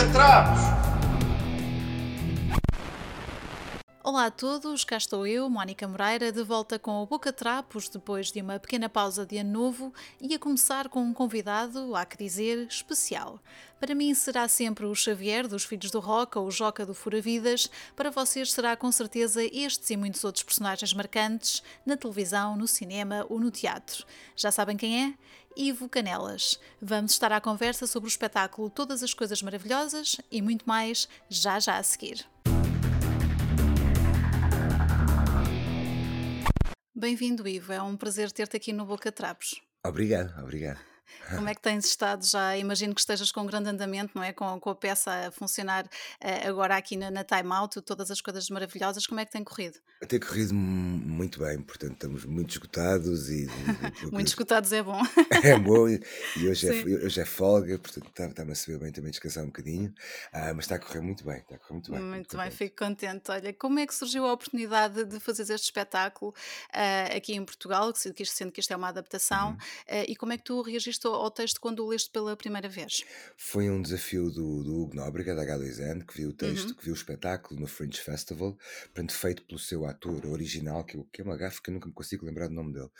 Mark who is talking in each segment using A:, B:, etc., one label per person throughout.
A: Bocatrapos!
B: Olá a todos, cá estou eu, Mónica Moreira, de volta com o Boca Trapos depois de uma pequena pausa de ano novo e a começar com um convidado, há que dizer, especial. Para mim será sempre o Xavier dos Filhos do Rock ou o Joca do Fura Vidas, para vocês será com certeza estes e muitos outros personagens marcantes na televisão, no cinema ou no teatro. Já sabem quem é? Ivo Canelas. Vamos estar à conversa sobre o espetáculo Todas as Coisas Maravilhosas e muito mais já já a seguir. Bem-vindo, Ivo. É um prazer ter-te aqui no Boca Trapos.
C: Obrigado, obrigado.
B: Como é que tens estado já? Imagino que estejas com um grande andamento, não é? Com, com a peça a funcionar uh, agora aqui na, na Time Out, todas as coisas maravilhosas. Como é que tem corrido?
C: Tem corrido muito bem, portanto estamos muito esgotados e.
B: muito esgotados é bom.
C: é bom e, e hoje, é, hoje é folga, portanto está-me está a saber bem também descansar um bocadinho, ah, mas está a correr muito bem, está a correr muito bem.
B: Muito, muito bem, fico contente. Olha, como é que surgiu a oportunidade de fazer este espetáculo uh, aqui em Portugal, sendo que isto é uma adaptação, uhum. uh, e como é que tu reagiste ao, ao texto quando o leste pela primeira vez?
C: Foi um desafio do, do Hugo Nóbrega, da H2N, que viu o texto, uhum. que viu o espetáculo no Fringe Festival, portanto, feito pelo seu ator original, que, que é uma gafa que eu nunca me consigo lembrar do nome dele.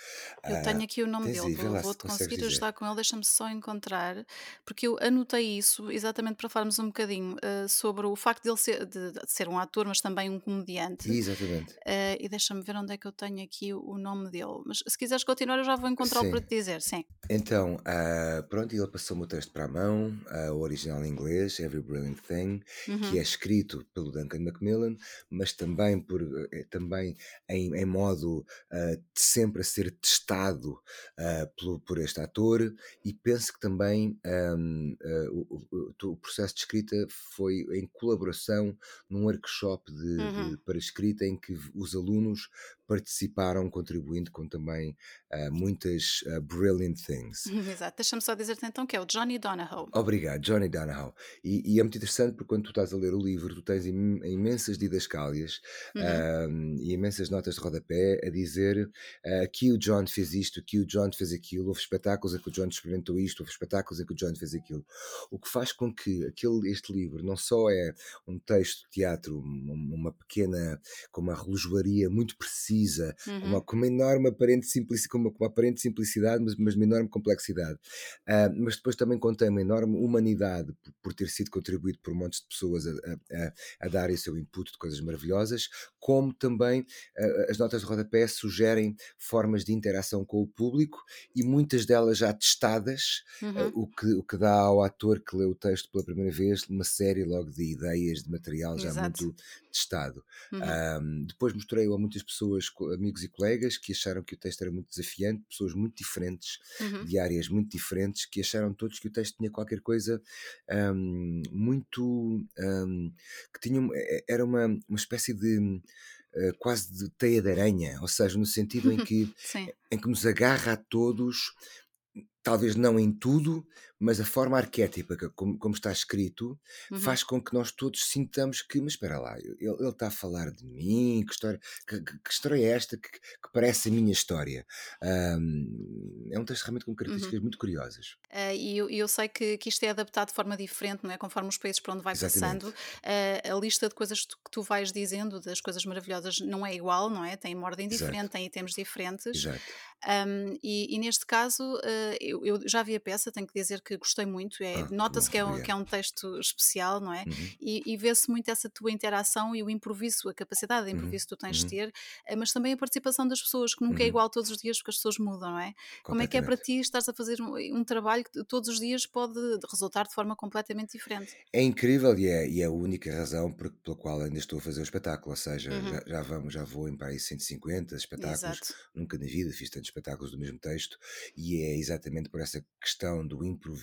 B: Eu uh, tenho aqui o nome dele, vou, vou-te conseguir dizer. ajudar com ele, deixa-me só encontrar, porque eu anotei isso exatamente para falarmos um bocadinho uh, sobre o facto de ele ser, de, de, ser um ator, mas também um comediante.
C: Exatamente.
B: Uh, e deixa-me ver onde é que eu tenho aqui o, nome dele. Mas se quiseres continuar, eu já vou encontrar para te dizer, sim.
C: Então, uh, pronto, ele passou-me o texto para a mão, uh, o original em inglês, Every Brilliant Thing, uhum. que é escrito pelo Duncan Macmillan, mas também, por, eh, também em, em modo uh, sempre a ser testado pelo, por este ator, e penso que também um, o, o, o, processo de escrita foi em colaboração num workshop de, uhum. de, para escrita em que os alunos participaram, contribuindo com também muitas brilliant things.
B: Exato, deixa-me só dizer-te então que é o Johnny Donahoe.
C: Obrigado, Johnny Donahoe. E, e, é muito interessante porque quando tu estás a ler o livro, tu tens im imensas didascálias uhum. uh, e imensas notas de rodapé a dizer aqui o John fez isto, aqui o John fez aquilo, houve espetáculos em que o John experimentou isto, houve espetáculos em que o John fez aquilo. O que faz com que aquele, este livro não só é um texto de teatro, uma, pequena, com uma relojoaria muito precisa uhum. com, uma, com, uma, enorme aparente simplicidade, com uma, com uma aparente simplicidade, mas, mas uma enorme complexidade. Uh, mas depois também contém uma enorme humanidade por, por ter sido contribuído por montes de pessoas a, a, a darem o seu input de coisas maravilhosas, como também uh, as notas de rodapé sugerem formas de interação com o público e muitas delas já testadas, uhum. uh, o, que, o que dá ao ator que lê o texto pela primeira vez uma série logo de ideias, de material já Exato. muito testado. Uhum. depois mostrei-o a muitas pessoas amigos e colegas que acharam que o texto era muito desafiante, pessoas muito diferentes, uhum. de áreas muito diferentes, que acharam todos que o texto tinha qualquer coisa um, muito. Um, que tinha, era uma, uma espécie de. Uh, quase de teia de aranha, ou seja, no sentido em que, em que nos agarra a todos talvez não em tudo, mas a forma arquétipa como, como está escrito uhum. faz com que nós todos sintamos que, mas espera lá, ele, ele está a falar de mim, que história, que, que história é esta que, que, parece a minha história? Um, é um texto realmente com características uhum. muito curiosas.
B: Uh, e eu, eu, sei que, que isto é adaptado de forma diferente, não é? Conforme os países por onde vai Exatamente. passando, uh, a lista de coisas que tu vais dizendo, das coisas maravilhosas, não é igual, não é? Tem uma ordem diferente, Exato. tem itens diferentes.
C: Exato.
B: Um, e, e, neste caso, uh, eu, eu, já vi a peça, tenho que dizer que gostei muito. É, ah, Nota-se que, é um, que é um texto especial, não é? Uhum. E, e vê-se muito essa tua interação e o improviso, a capacidade de uhum, improviso uhum. que tu tens de ter, uh, mas também a participação das pessoas, que nunca é uhum. igual todos os dias, porque as pessoas mudam, não é? Como é que é para ti estás a fazer um, um, trabalho que todos os dias pode resultar de forma completamente diferente?
C: É incrível e é, e é a única razão por, pela qual ainda estou a fazer o espetáculo, ou seja, uhum. já, já, vamos, já vou em para aí 150 espetáculos, Exato. nunca na vida fiz tantos espetáculos do mesmo texto e é exatamente por essa questão do improviso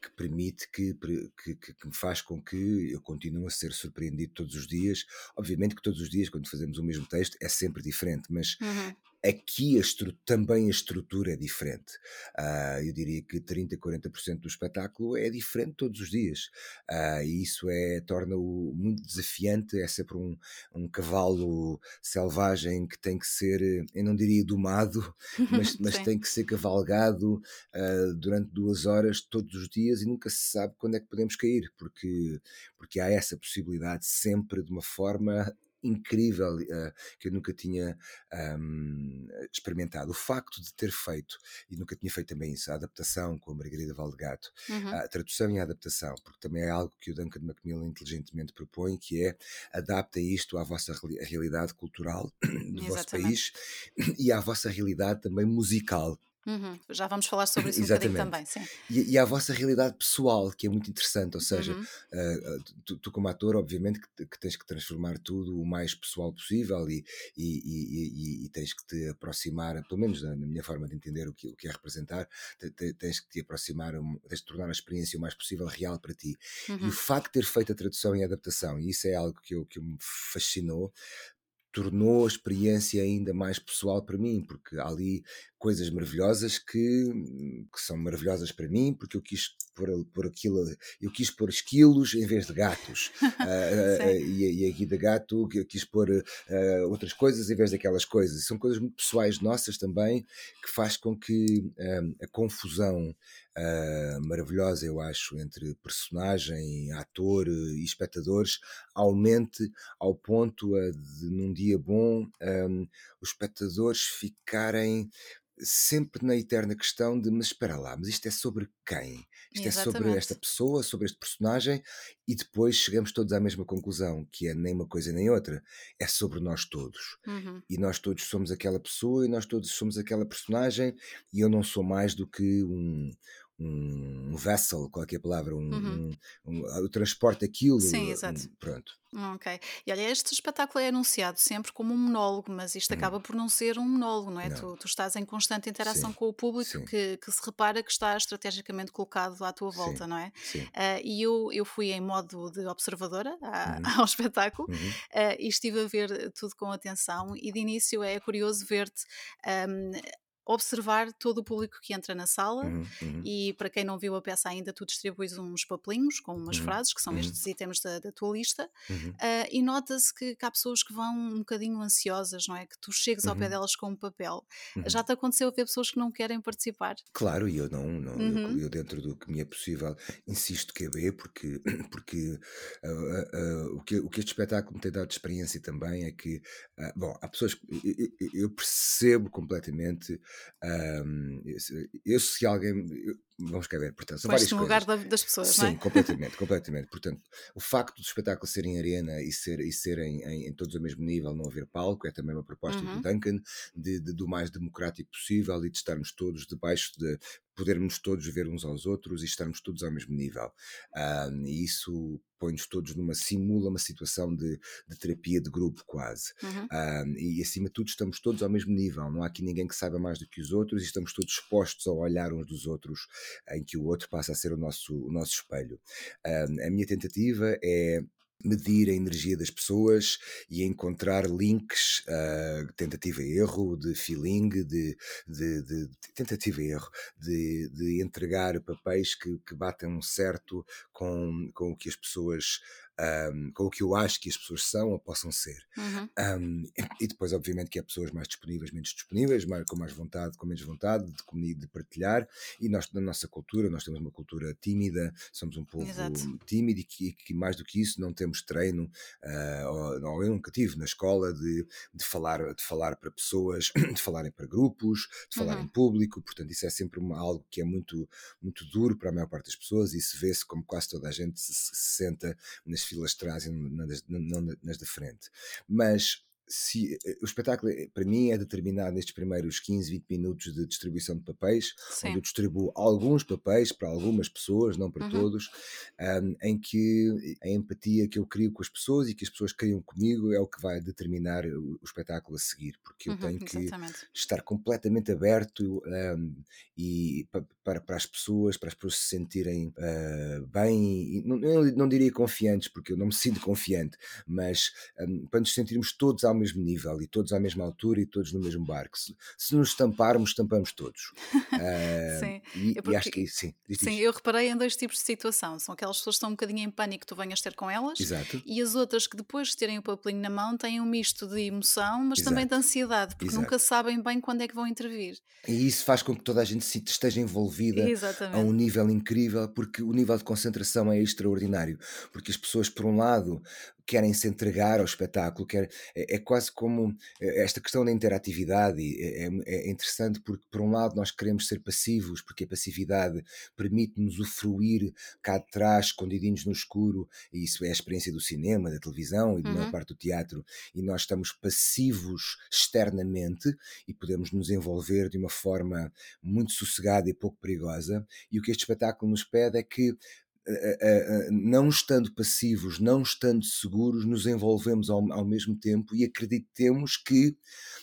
C: que permite que, que, que, me faz com que eu continue a ser surpreendido todos os dias. Obviamente que todos os dias, quando fazemos o mesmo texto, é sempre diferente, mas uhum Aqui a também a estrutura é diferente. Uh, eu diria que 30, 40% do espetáculo é diferente todos os dias. Uh, e isso é, torna-o muito desafiante. É sempre um, um cavalo selvagem que tem que ser, eu não diria domado, mas, mas tem que ser cavalgado uh, durante duas horas todos os dias e nunca se sabe quando é que podemos cair, porque, porque há essa possibilidade sempre de uma forma incrível uh, que eu nunca tinha um, experimentado. O facto de ter feito, e nunca tinha feito também isso, a adaptação com a Margarida Valdegato, uhum. a tradução e a adaptação, porque também é algo que o Duncan Macmillan inteligentemente propõe, que é adapta isto à vossa realidade cultural do Exatamente. vosso país e à vossa realidade também musical.
B: Uhum. Já vamos falar sobre isso um bocadinho também, sim.
C: E, e a vossa realidade pessoal, que é muito interessante, ou seja, uhum. uh, tu, tu, como ator, obviamente que, que, tens que transformar tudo o mais pessoal possível e, e, e, tens que te aproximar, pelo menos na, na minha forma de entender o que, o que é representar, te, te, tens que te aproximar, tens de tornar a experiência o mais possível real para ti. Uhum. E o uhum. facto de ter feito a tradução e a adaptação, e isso é algo que, eu, que me fascinou, tornou a experiência ainda mais pessoal para mim, porque ali coisas maravilhosas que, que são maravilhosas para mim, porque eu quis pôr, pôr aquilo, eu quis pôr esquilos em vez de gatos, uh, uh, e, e aqui de gato eu quis pôr uh, outras coisas em vez daquelas coisas. São coisas muito pessoais nossas também, que faz com que a confusão maravilhosa, eu acho, entre personagem, ator e espectadores, aumente ao ponto de, num dia bom, um, os espectadores ficarem sempre na eterna questão de mas espera lá, mas isto é sobre quem? Isto Exatamente. é sobre esta pessoa, sobre este personagem e depois chegamos todos à mesma conclusão, que é nem uma coisa nem outra, é sobre nós todos. Uhum. E nós todos somos aquela pessoa e nós todos somos aquela personagem e eu não sou mais do que um, um vessel, qual é a palavra? Um, uhum. um, um, eu transporto aquilo.
B: Sim, exato.
C: pronto.
B: Ok. E olha, este espetáculo é anunciado sempre como um monólogo, mas isto uhum. acaba por não ser um monólogo, não é? Não. Tu, tu, estás em constante interação Sim. com o público que, que, se repara que está estrategicamente colocado à tua volta, Sim. não é? Uh, e eu, eu fui em modo de observadora à, uhum. ao espetáculo uhum. uh, e estive a ver tudo com atenção. E de início é curioso ver-te. Observar todo o público que entra na sala uhum, uhum. e para quem não viu a peça ainda tu distribuis uns papelinhos com umas uhum, frases que são uhum. estes itens da, da tua lista uh, e nota-se que, que, há pessoas que vão um bocadinho ansiosas não é que tu chegues ao pé uhum. delas com um papel já te aconteceu ver pessoas que não querem participar
C: claro e eu não, não eu, eu, dentro do que me é possível insisto que é bem porque porque uh, uh, o que o que este espetáculo me tem dado de experiência também é que bom há pessoas eu, eu percebo completamente um, eu, se alguém. Eu, vamos cá ver, portanto, são várias
B: no
C: coisas.
B: lugar das pessoas,
C: Sim,
B: não é?
C: completamente, completamente. Portanto, o facto do espetáculo ser em arena e ser, e ser em, em, em todos ao mesmo nível, não haver palco, é também uma proposta uhum. do Duncan, de, de, do mais democrático possível e de estarmos todos debaixo de podermos todos ver uns aos outros e estarmos todos ao mesmo nível. Um, e isso põe-nos todos numa, simula uma situação de, de terapia de grupo quase. Uhum. Um, e acima de tudo estamos todos ao mesmo nível, não há aqui ninguém que saiba mais do que os outros e estamos todos expostos ao olhar uns dos outros em que o outro passa a ser o nosso, o nosso espelho. Um, a minha tentativa é medir a energia das pessoas e encontrar links, uh, tentativa e erro, de feeling, de, de, de, de tentativa e erro, de, de entregar papéis que, que batem certo com, com o que as pessoas um, com o que eu acho que as pessoas são ou possam ser. Uhum. Um, e depois, obviamente, que há pessoas mais disponíveis, menos disponíveis, mais, com mais vontade, com menos vontade de de partilhar. E nós, na nossa cultura, nós temos uma cultura tímida, somos um povo Exato. tímido e que, que, mais do que isso, não temos treino, uh, ou, ou, eu nunca tive na escola, de, de, falar, de falar para pessoas, de falarem para grupos, de falar uhum. em público. Portanto, isso é sempre uma, algo que é muito, muito duro para a maior parte das pessoas e se vê-se como quase toda a gente se, se senta nas filas de trás e nas, nas de frente. Mas se, eh, o espetáculo, eh, para mim, é determinado nestes primeiros 15, 20 minutos de distribuição de papéis, Sim. onde eu distribuo alguns papéis para algumas pessoas, não para uhum. todos, um, em que a empatia que eu crio com as pessoas e que as pessoas criam comigo é o que vai determinar o, o espetáculo a seguir, porque eu uhum, tenho que exatamente. estar completamente aberto um, e para, para as pessoas, para as pessoas se sentirem uh, bem, não, não, não, diria confiantes, porque eu não me sinto confiante, mas um, para nos sentirmos todos à mesmo nível e todos à mesma altura e todos no mesmo barco. Se, se nos estamparmos, estampamos todos. Uh,
B: sim,
C: e, porque, e, acho que sim. Diz,
B: sim,
C: diz.
B: eu reparei em dois tipos de situação. São aquelas pessoas que estão um bocadinho em pânico que tu venhas ter com elas
C: Exato.
B: e as outras que depois de terem o papelinho na mão têm um misto de emoção, mas Exato. também de ansiedade, porque Exato. nunca sabem bem quando é que vão intervir.
C: E isso faz com que toda a gente esteja envolvida
B: Exatamente.
C: a um nível incrível, porque o nível de concentração é extraordinário. Porque as pessoas, por um lado, querem se entregar ao espetáculo, quer, é, é, quase como eh, esta questão da interatividade é, é, é, interessante porque por um lado nós queremos ser passivos, porque a passividade permite-nos usufruir cá de trás, escondidinhos no escuro, e isso é a experiência do cinema, da televisão e da uhum. maior parte do teatro, e nós estamos passivos externamente e podemos nos envolver de uma forma muito sossegada e pouco perigosa, e o que este espetáculo nos pede é que não estando passivos, não estando seguros, nos envolvemos ao, ao, mesmo tempo e acreditemos que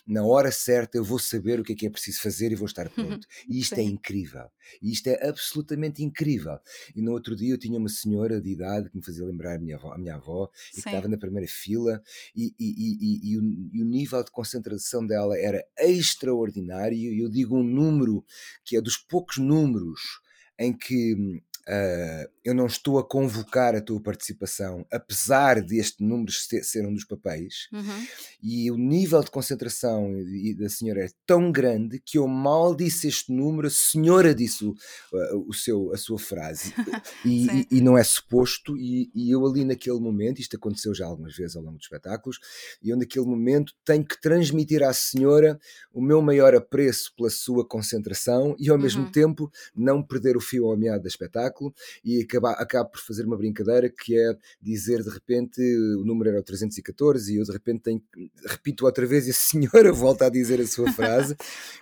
C: na hora certa eu vou saber o que é que é preciso fazer e vou estar pronto. E isto é Sim. é incrível. E isto é absolutamente incrível. E no outro dia eu tinha uma senhora de idade que me fazia lembrar a minha avó, a minha avó e que estava na primeira fila e, e, e, o, e o nível de concentração dela era extraordinário. E eu digo um número que é dos poucos números em que Uh, eu não estou a convocar a tua participação, apesar deste número ser um dos papéis,
B: uhum.
C: e o nível de concentração da senhora é tão grande que eu mal disse este número, a senhora disse o, uh, o seu, a sua frase, e, e, e, não é suposto, e, e, eu ali naquele momento, isto aconteceu já algumas vezes ao longo dos espetáculos, e eu naquele momento tenho que transmitir à senhora o meu maior apreço pela sua concentração e ao uhum. mesmo tempo não perder o fio ao meado do espetáculo espetáculo e acaba, acabo por fazer uma brincadeira que é dizer de repente o número era o 314 e eu de repente tenho, repito outra vez e a senhora volta a dizer a sua frase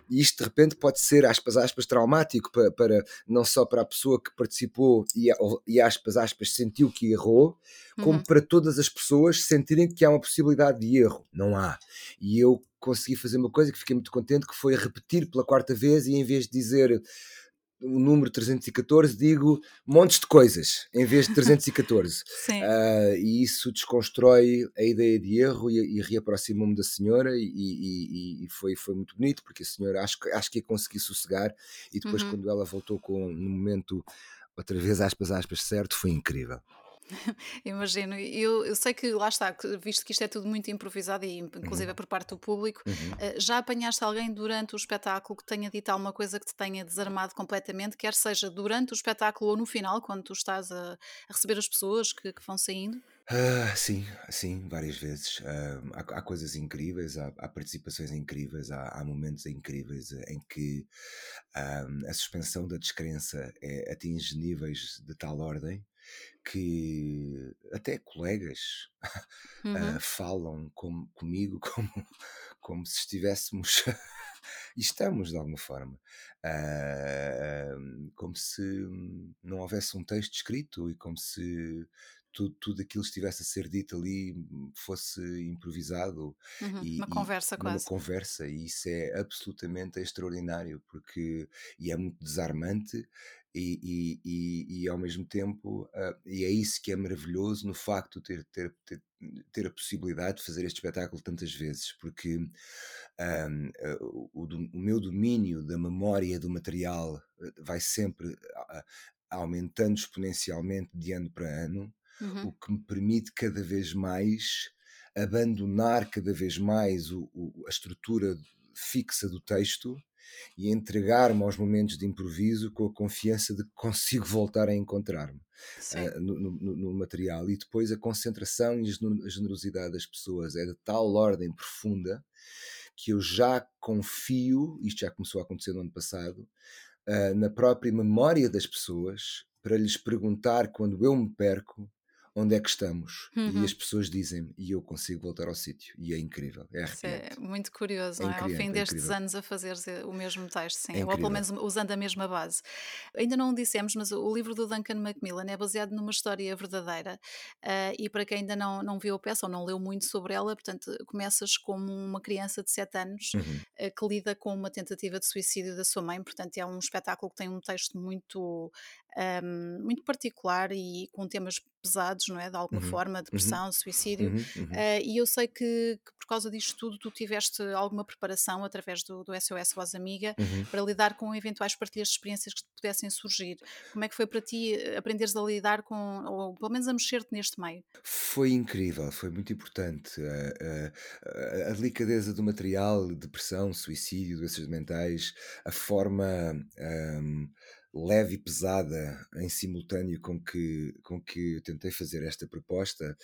C: e isto de repente pode ser aspas aspas traumático para, para não só para a pessoa que participou e, e aspas aspas sentiu que errou como uhum. para todas as pessoas sentirem que há uma possibilidade de erro. Não há. E eu consegui fazer uma coisa que fiquei muito contente, que foi repetir pela quarta vez e em vez de dizer o número 314, digo montes de coisas em vez de 314.
B: Sim.
C: Uh, e isso desconstrói a ideia de erro e, e reaproxima-me da senhora e, e, e, foi, foi muito bonito porque a senhora acho, acho que ia conseguir sossegar e depois uhum. quando ela voltou com no momento outra vez aspas aspas certo foi incrível.
B: Imagino. Eu, eu sei que lá está, visto que isto é tudo muito improvisado e inclusive uhum. por parte do público,
C: uhum.
B: Eh, já apanhaste alguém durante o espetáculo que tenha dito alguma coisa que te tenha desarmado completamente, quer seja durante o espetáculo ou no final, quando tu estás a, a receber as pessoas que, que vão saindo?
C: Uh, sim, sim, várias vezes. Uh, há, há, coisas incríveis, há, há participações incríveis, há, há, momentos incríveis em que uh, a suspensão da descrença é, atinge níveis de tal ordem que até colegas
B: uhum.
C: uh, falam com, comigo como, como se estivéssemos e estamos de alguma forma uh, como se não houvesse um texto escrito e como se tudo, tudo aquilo estivesse a ser dito ali fosse improvisado
B: uhum.
C: e,
B: uma conversa
C: e,
B: quase
C: uma conversa e isso é absolutamente extraordinário porque e é muito desarmante e, e, e, ao mesmo tempo, uh, e é isso que é maravilhoso no facto de ter, ter, ter, ter a possibilidade de fazer este espetáculo tantas vezes, porque um, uh, o, o, meu domínio da memória do material vai sempre aumentando exponencialmente de ano para ano,
B: uhum.
C: o que me permite cada vez mais abandonar cada vez mais o, a estrutura fixa do texto e entregar-me aos momentos de improviso com a confiança de que consigo voltar a encontrar-me uh, no, no, no, material. E depois a concentração e a generosidade das pessoas é de tal ordem profunda que eu já confio, isto já começou a acontecer no ano passado, uh, na própria memória das pessoas para lhes perguntar quando eu me perco onde é que estamos.
B: Uhum.
C: E as pessoas dizem e eu consigo voltar ao sítio. E é incrível, é
B: Isso é muito curioso, é não é? Ao fim
C: é
B: destes anos a fazer o mesmo texto, sim,
C: é
B: ou pelo menos usando a mesma base. Ainda não dissemos, mas o livro do Duncan Macmillan é baseado numa história verdadeira uh, e para quem ainda não, não viu a peça ou não leu muito sobre ela, portanto, começas como uma criança de 7 anos
C: uhum.
B: uh, que lida com uma tentativa de suicídio da sua mãe, portanto é um espetáculo que tem um texto muito, um, muito particular e com temas pesados, não é? De alguma
C: Uhum,
B: forma,
C: uhum,
B: depressão, suicídio.
C: uhum, uhum.
B: Uh, e eu sei que, que por causa disto tudo tu tiveste alguma preparação através do, do SOS Voz Amiga
C: Uhum.
B: para lidar com eventuais partilhas de experiências que pudessem surgir. Como é que foi para ti eh, aprenderes a lidar com, ou pelo menos a mexer-te neste meio?
C: Foi incrível, foi muito importante. A, a- a- a delicadeza do material, depressão, suicídio, doenças mentais, a forma ahm, leve e pesada em simultâneo com que, com que eu tentei fazer esta proposta,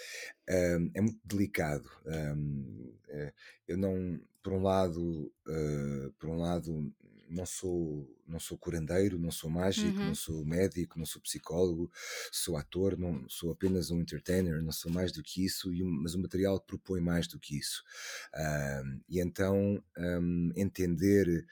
C: ahm, é muito delicado. Ahm, eh, eu não, por um lado, eh, por um lado, não sou, não sou curandeiro, não sou mágico, não
B: Uhum,
C: sou médico, não sou psicólogo, sou ator, não sou apenas um entertainer, não sou mais do que isso, e um- mas o material propõe mais do que isso. Ahm, e então ahm, entender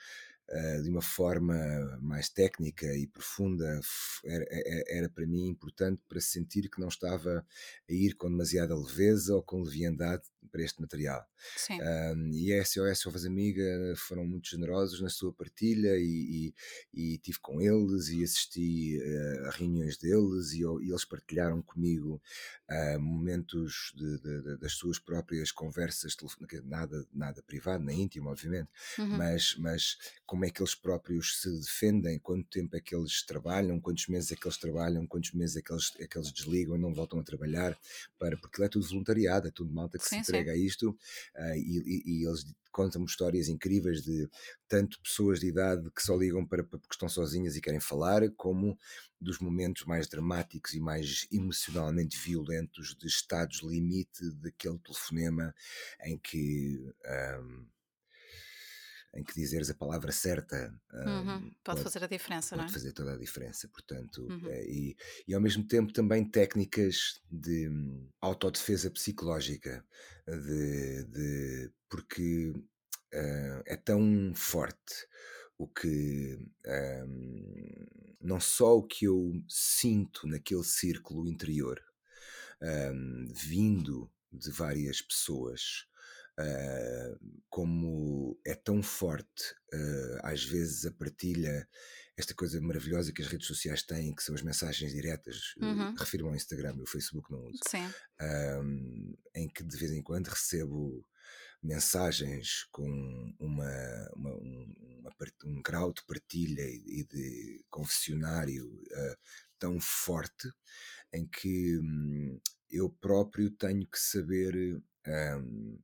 C: ah, de uma forma mais técnica e profunda era, era- era para mim importante para sentir que não estava a ir com demasiada leveza ou com leviandade para este material.
B: sim.
C: Um, e a SOS Ovas Amiga foram muito generosos na sua partilha e, e, e tive com eles e assisti uh, a reuniões deles e, e eles partilharam comigo uh, momentos de, de, de, das suas próprias conversas, nada, nada privado, nem íntimo, obviamente,
B: Uhum.
C: mas, mas como é que eles próprios se defendem, quanto tempo é que eles trabalham, quantos meses é que eles trabalham, quantos meses é que eles, é que eles desligam e não voltam a trabalhar, para, porque é tudo voluntariado, é tudo malta que
B: Sim,
C: se entrega a isto uh, e, e, e, eles contam-me histórias incríveis de tanto pessoas de idade que só ligam para, para, porque estão sozinhas e querem falar, como dos momentos mais dramáticos e mais emocionalmente violentos de estados limite daquele telefonema em que um, em que dizeres a palavra certa
B: Uhum.
C: um,
B: Pode,
C: pode,
B: fazer a diferença, não
C: pode
B: é?
C: fazer toda a diferença, portanto,
B: Uhum.
C: eh, e, e ao mesmo tempo também técnicas de hum, autodefesa psicológica, de, de- porque eh, é tão forte o que hum, não só o que eu sinto naquele círculo interior, hum, vindo de várias pessoas, Uh, como é tão forte, uh, às vezes a partilha, esta coisa maravilhosa que as redes sociais têm, que são as mensagens diretas,
B: Uhum.
C: uh, refiro ao Instagram, o Facebook não uso, em que de vez em quando recebo mensagens com uma, uma, um, uma, um grau de partilha e de confessionário tão forte, em que um, eu próprio tenho que saber um,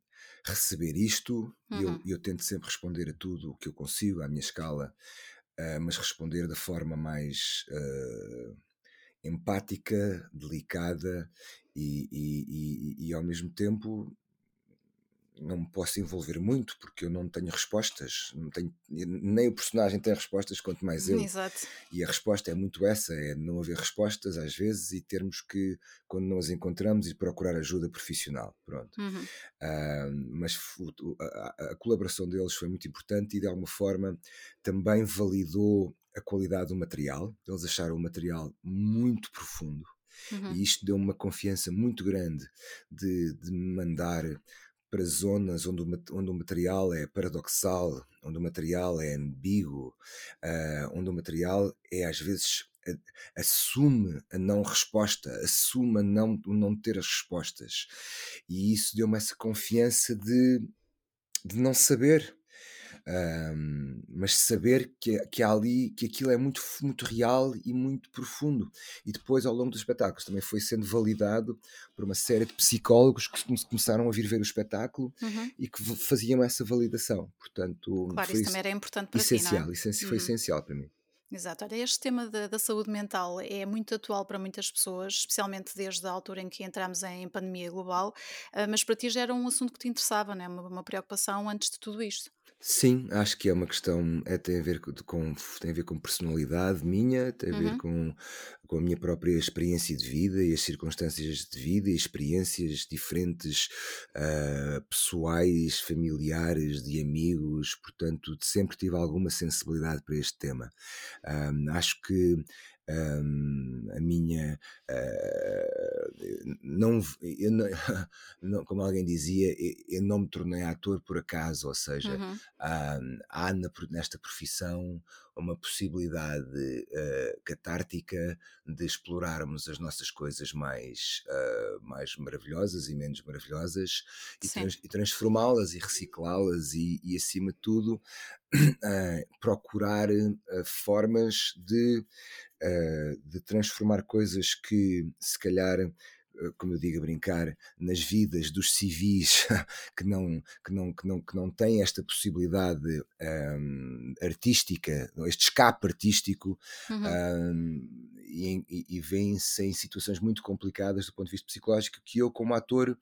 C: receber isto e
B: Uhum.
C: eu, eu, tento sempre responder a tudo o que eu consigo, à minha escala, uh, mas responder da forma mais uh, empática, delicada e, e, e, e, ao mesmo tempo não me posso envolver muito porque eu não tenho respostas, não tenho, nem o personagem tem respostas, quanto mais eu.
B: Exato.
C: E a resposta é muito essa: é não haver respostas às vezes e termos que, quando não as encontramos, ir procurar ajuda profissional. Pronto.
B: Uhum.
C: Uh, mas a, a, colaboração deles foi muito importante e de alguma forma também validou a qualidade do material. Eles acharam o material muito profundo.
B: Uhum.
C: E isto deu uma confiança muito grande de, de mandar para zonas onde o, onde o material é paradoxal, onde o material é ambíguo, uh, onde o material é às vezes assume a não resposta, assume a não, o não ter as respostas. E isso deu-me essa confiança de, de não saber. Um, mas saber que, que há ali que aquilo é muito, muito real e muito profundo. E depois, ao longo dos espetáculos, também foi sendo validado por uma série de psicólogos que começaram a vir ver o espetáculo
B: Uhum.
C: e que faziam essa validação. Portanto,
B: Claro,
C: foi
B: isso também era importante para
C: essencial,
B: ti, é?
C: foi
B: Uhum.
C: essencial para mim.
B: Exato. Olha, este tema da, da saúde mental é muito atual para muitas pessoas, especialmente desde a altura em que entramos em pandemia global, ah, mas para ti já era um assunto que te interessava, não é? Uma, uma preocupação antes de tudo isto.
C: Sim, acho que é uma questão, é, tem, a ver com, com- tem a ver com personalidade minha, tem a ver
B: Uhum.
C: com, com a minha própria experiência de vida e as circunstâncias de vida e experiências diferentes, ah, pessoais, familiares, de amigos, portanto, sempre tive alguma sensibilidade para este tema. Ahm, acho que a minha. Não, eu não, como alguém dizia, eu não me tornei ator por acaso, ou seja, uhum. há, nesta profissão uma possibilidade uh, catártica de explorarmos as nossas coisas mais, uh, mais maravilhosas e menos maravilhosas e, trans, e transformá-las e reciclá-las e, e, acima de tudo, uh, procurar formas de, de transformar coisas que se calhar eh, como eu digo a brincar, nas vidas dos civis que não, que não, que não, que não têm esta possibilidade um, artística, este escape artístico, uhum. um, e, e, e vêm-se em situações muito complicadas do ponto de vista psicológico, que eu, como ator,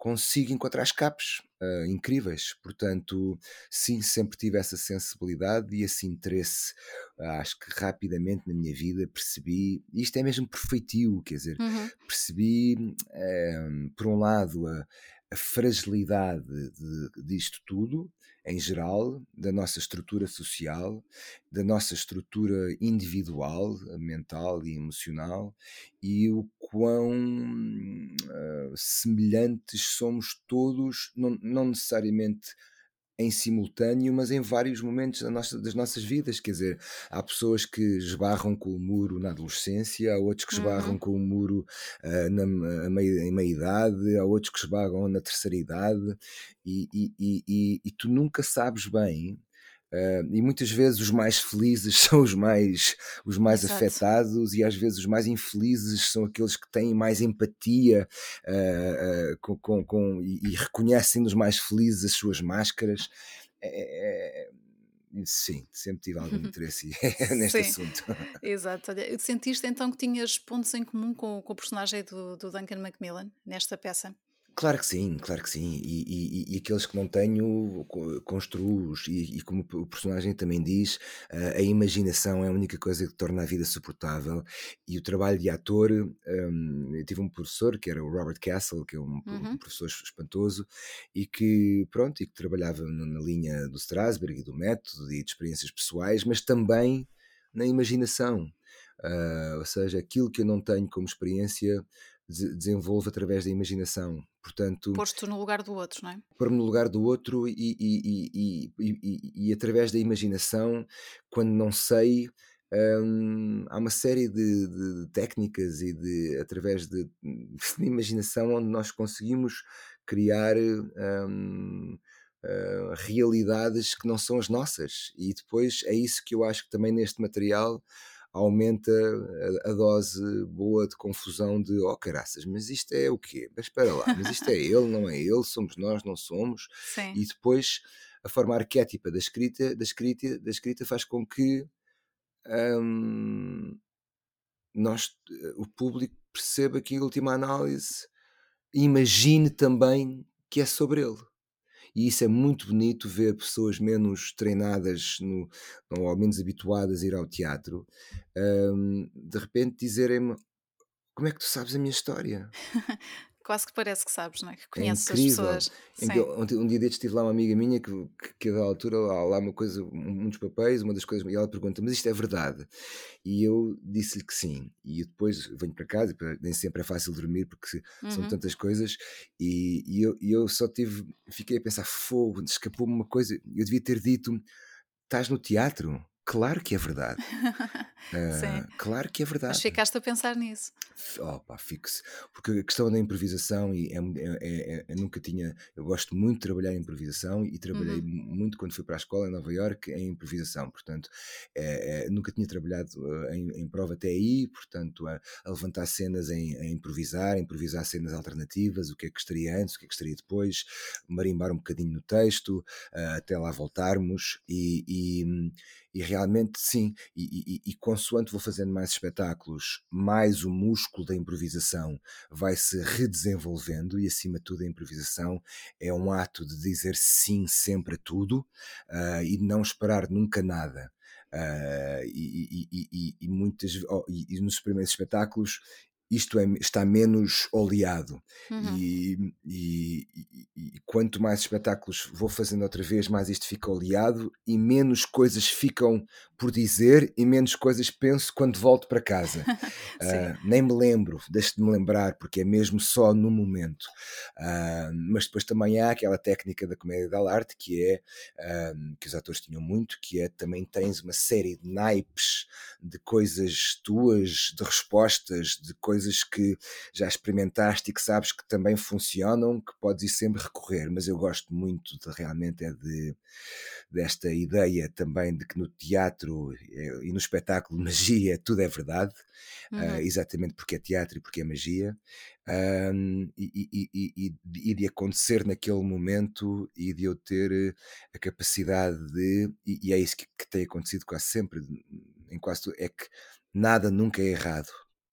C: consigo encontrar escapes uh, incríveis. Portanto, sim, sempre tive essa sensibilidade e esse interesse. Uh, acho que rapidamente na minha vida percebi, isto é mesmo perfeitio, quer dizer, uhum. percebi, uh, por um lado, a, a fragilidade de, disto tudo, em geral, da nossa estrutura social, da nossa estrutura individual, mental e emocional, e o quão uh, semelhantes somos todos, não, não necessariamente em simultâneo, mas em vários momentos da nossa, das nossas vidas. Quer dizer, há pessoas que esbarram com o muro na adolescência, há outros que esbarram uhum. com o muro uh, na, meia, em meia idade, há outros que esbarram na terceira idade, e, e, e, e tu nunca sabes bem Uh, e muitas vezes os mais felizes são os mais, os mais afetados e às vezes os mais infelizes são aqueles que têm mais empatia uh, uh, com, com, com e, e, reconhecem nos mais felizes as suas máscaras. É, é, sim, sempre tive algum interesse neste sim. assunto.
B: Exato. Olha, sentiste então que tinhas pontos em comum com, com o personagem do, do Duncan Macmillan nesta peça?
C: Claro que sim, claro que sim. E, e- e aqueles que não tenho, construo-os. E, e como o personagem também diz, a imaginação é a única coisa que torna a vida suportável. E o trabalho de ator, eu tive um professor que era o Robert Castle, que é um, um uhum. professor espantoso, e que, pronto, e que trabalhava na linha do Strasberg e do método e de experiências pessoais, mas também na imaginação. Ah, ou seja, aquilo que eu não tenho como experiência desenvolvo através da imaginação. Portanto,
B: Posto no lugar do outro, não é?
C: Pôr-me no lugar do outro e, e, e, e, através da imaginação, quando não sei, hum, há uma série de, de, técnicas e de através de, de, imaginação onde nós conseguimos criar hum, uh, realidades que não são as nossas. E depois é isso que eu acho que também neste material aumenta a, a, dose boa de confusão de oh caraças, mas isto é o quê? Mas espera lá, mas isto é ele, não é ele, somos nós, não somos. Sim. E depois a forma arquétipa da escrita, da escrita, da escrita faz com que hum, nós, o público perceba que em última análise imagine também que é sobre ele e isso é muito bonito ver pessoas menos treinadas no, ou menos habituadas a ir ao teatro um, de repente dizerem-me como é que tu sabes a minha história?
B: Quase que parece que sabes, não é? Que é conheces é as pessoas.
C: Um, um, dia destes tive lá uma amiga minha que, que, que a da altura há lá uma coisa, um, dos papéis, uma das coisas, e ela pergunta, mas isto é verdade? E eu disse-lhe que sim. E depois venho para casa, nem sempre é fácil dormir porque uhum. são tantas coisas, e, e, eu, e eu só tive, fiquei a pensar, fogo, escapou-me uma coisa, eu devia ter dito, estás no teatro? Claro que é verdade. Uh, claro que é verdade.
B: Mas ficaste a pensar nisso.
C: Opa, fixe. Porque a questão da improvisação, e é, é, é, é, nunca tinha. Eu gosto muito de trabalhar em improvisação e trabalhei uhum. muito quando fui para a escola em Nova York em improvisação. Portanto, é, é, nunca tinha trabalhado uh, em, em, prova até aí, portanto, a, a levantar cenas em, a improvisar, a improvisar cenas alternativas, o que é que estaria antes, o que é que estaria depois, marimbar um bocadinho no texto, uh, até lá voltarmos e, e e realmente sim, e, e, e consoante vou fazendo mais espetáculos, mais o músculo da improvisação vai se redesenvolvendo e acima de tudo a improvisação é um ato de dizer sim sempre a tudo uh, e não esperar nunca nada. Uh, e, e, e, e, muitas oh, e, nos primeiros espetáculos isto é, está menos oleado.
B: Uhum.
C: E, e, e, quanto mais espetáculos vou fazendo outra vez, mais isto fica oleado e menos coisas ficam por dizer e menos coisas penso quando volto para casa. uh, nem me lembro, deixe de me lembrar, porque é mesmo só no momento. Uh, mas depois também há aquela técnica da comédia da arte que é uh, que os atores tinham muito, que é também tens uma série de naipes de coisas tuas, de respostas, de coisas que já experimentaste e que sabes que também funcionam, que podes ir sempre recorrer. Mas eu gosto muito de realmente é de desta ideia também de que no teatro eh, e no espetáculo magia tudo é verdade, uhum. uh, exatamente porque é teatro e porque é magia, um, e, e, e, e, de acontecer naquele momento e de eu ter eh, a capacidade de, e, é isso que, que, tem acontecido quase sempre, em quase tudo, é que nada nunca é errado,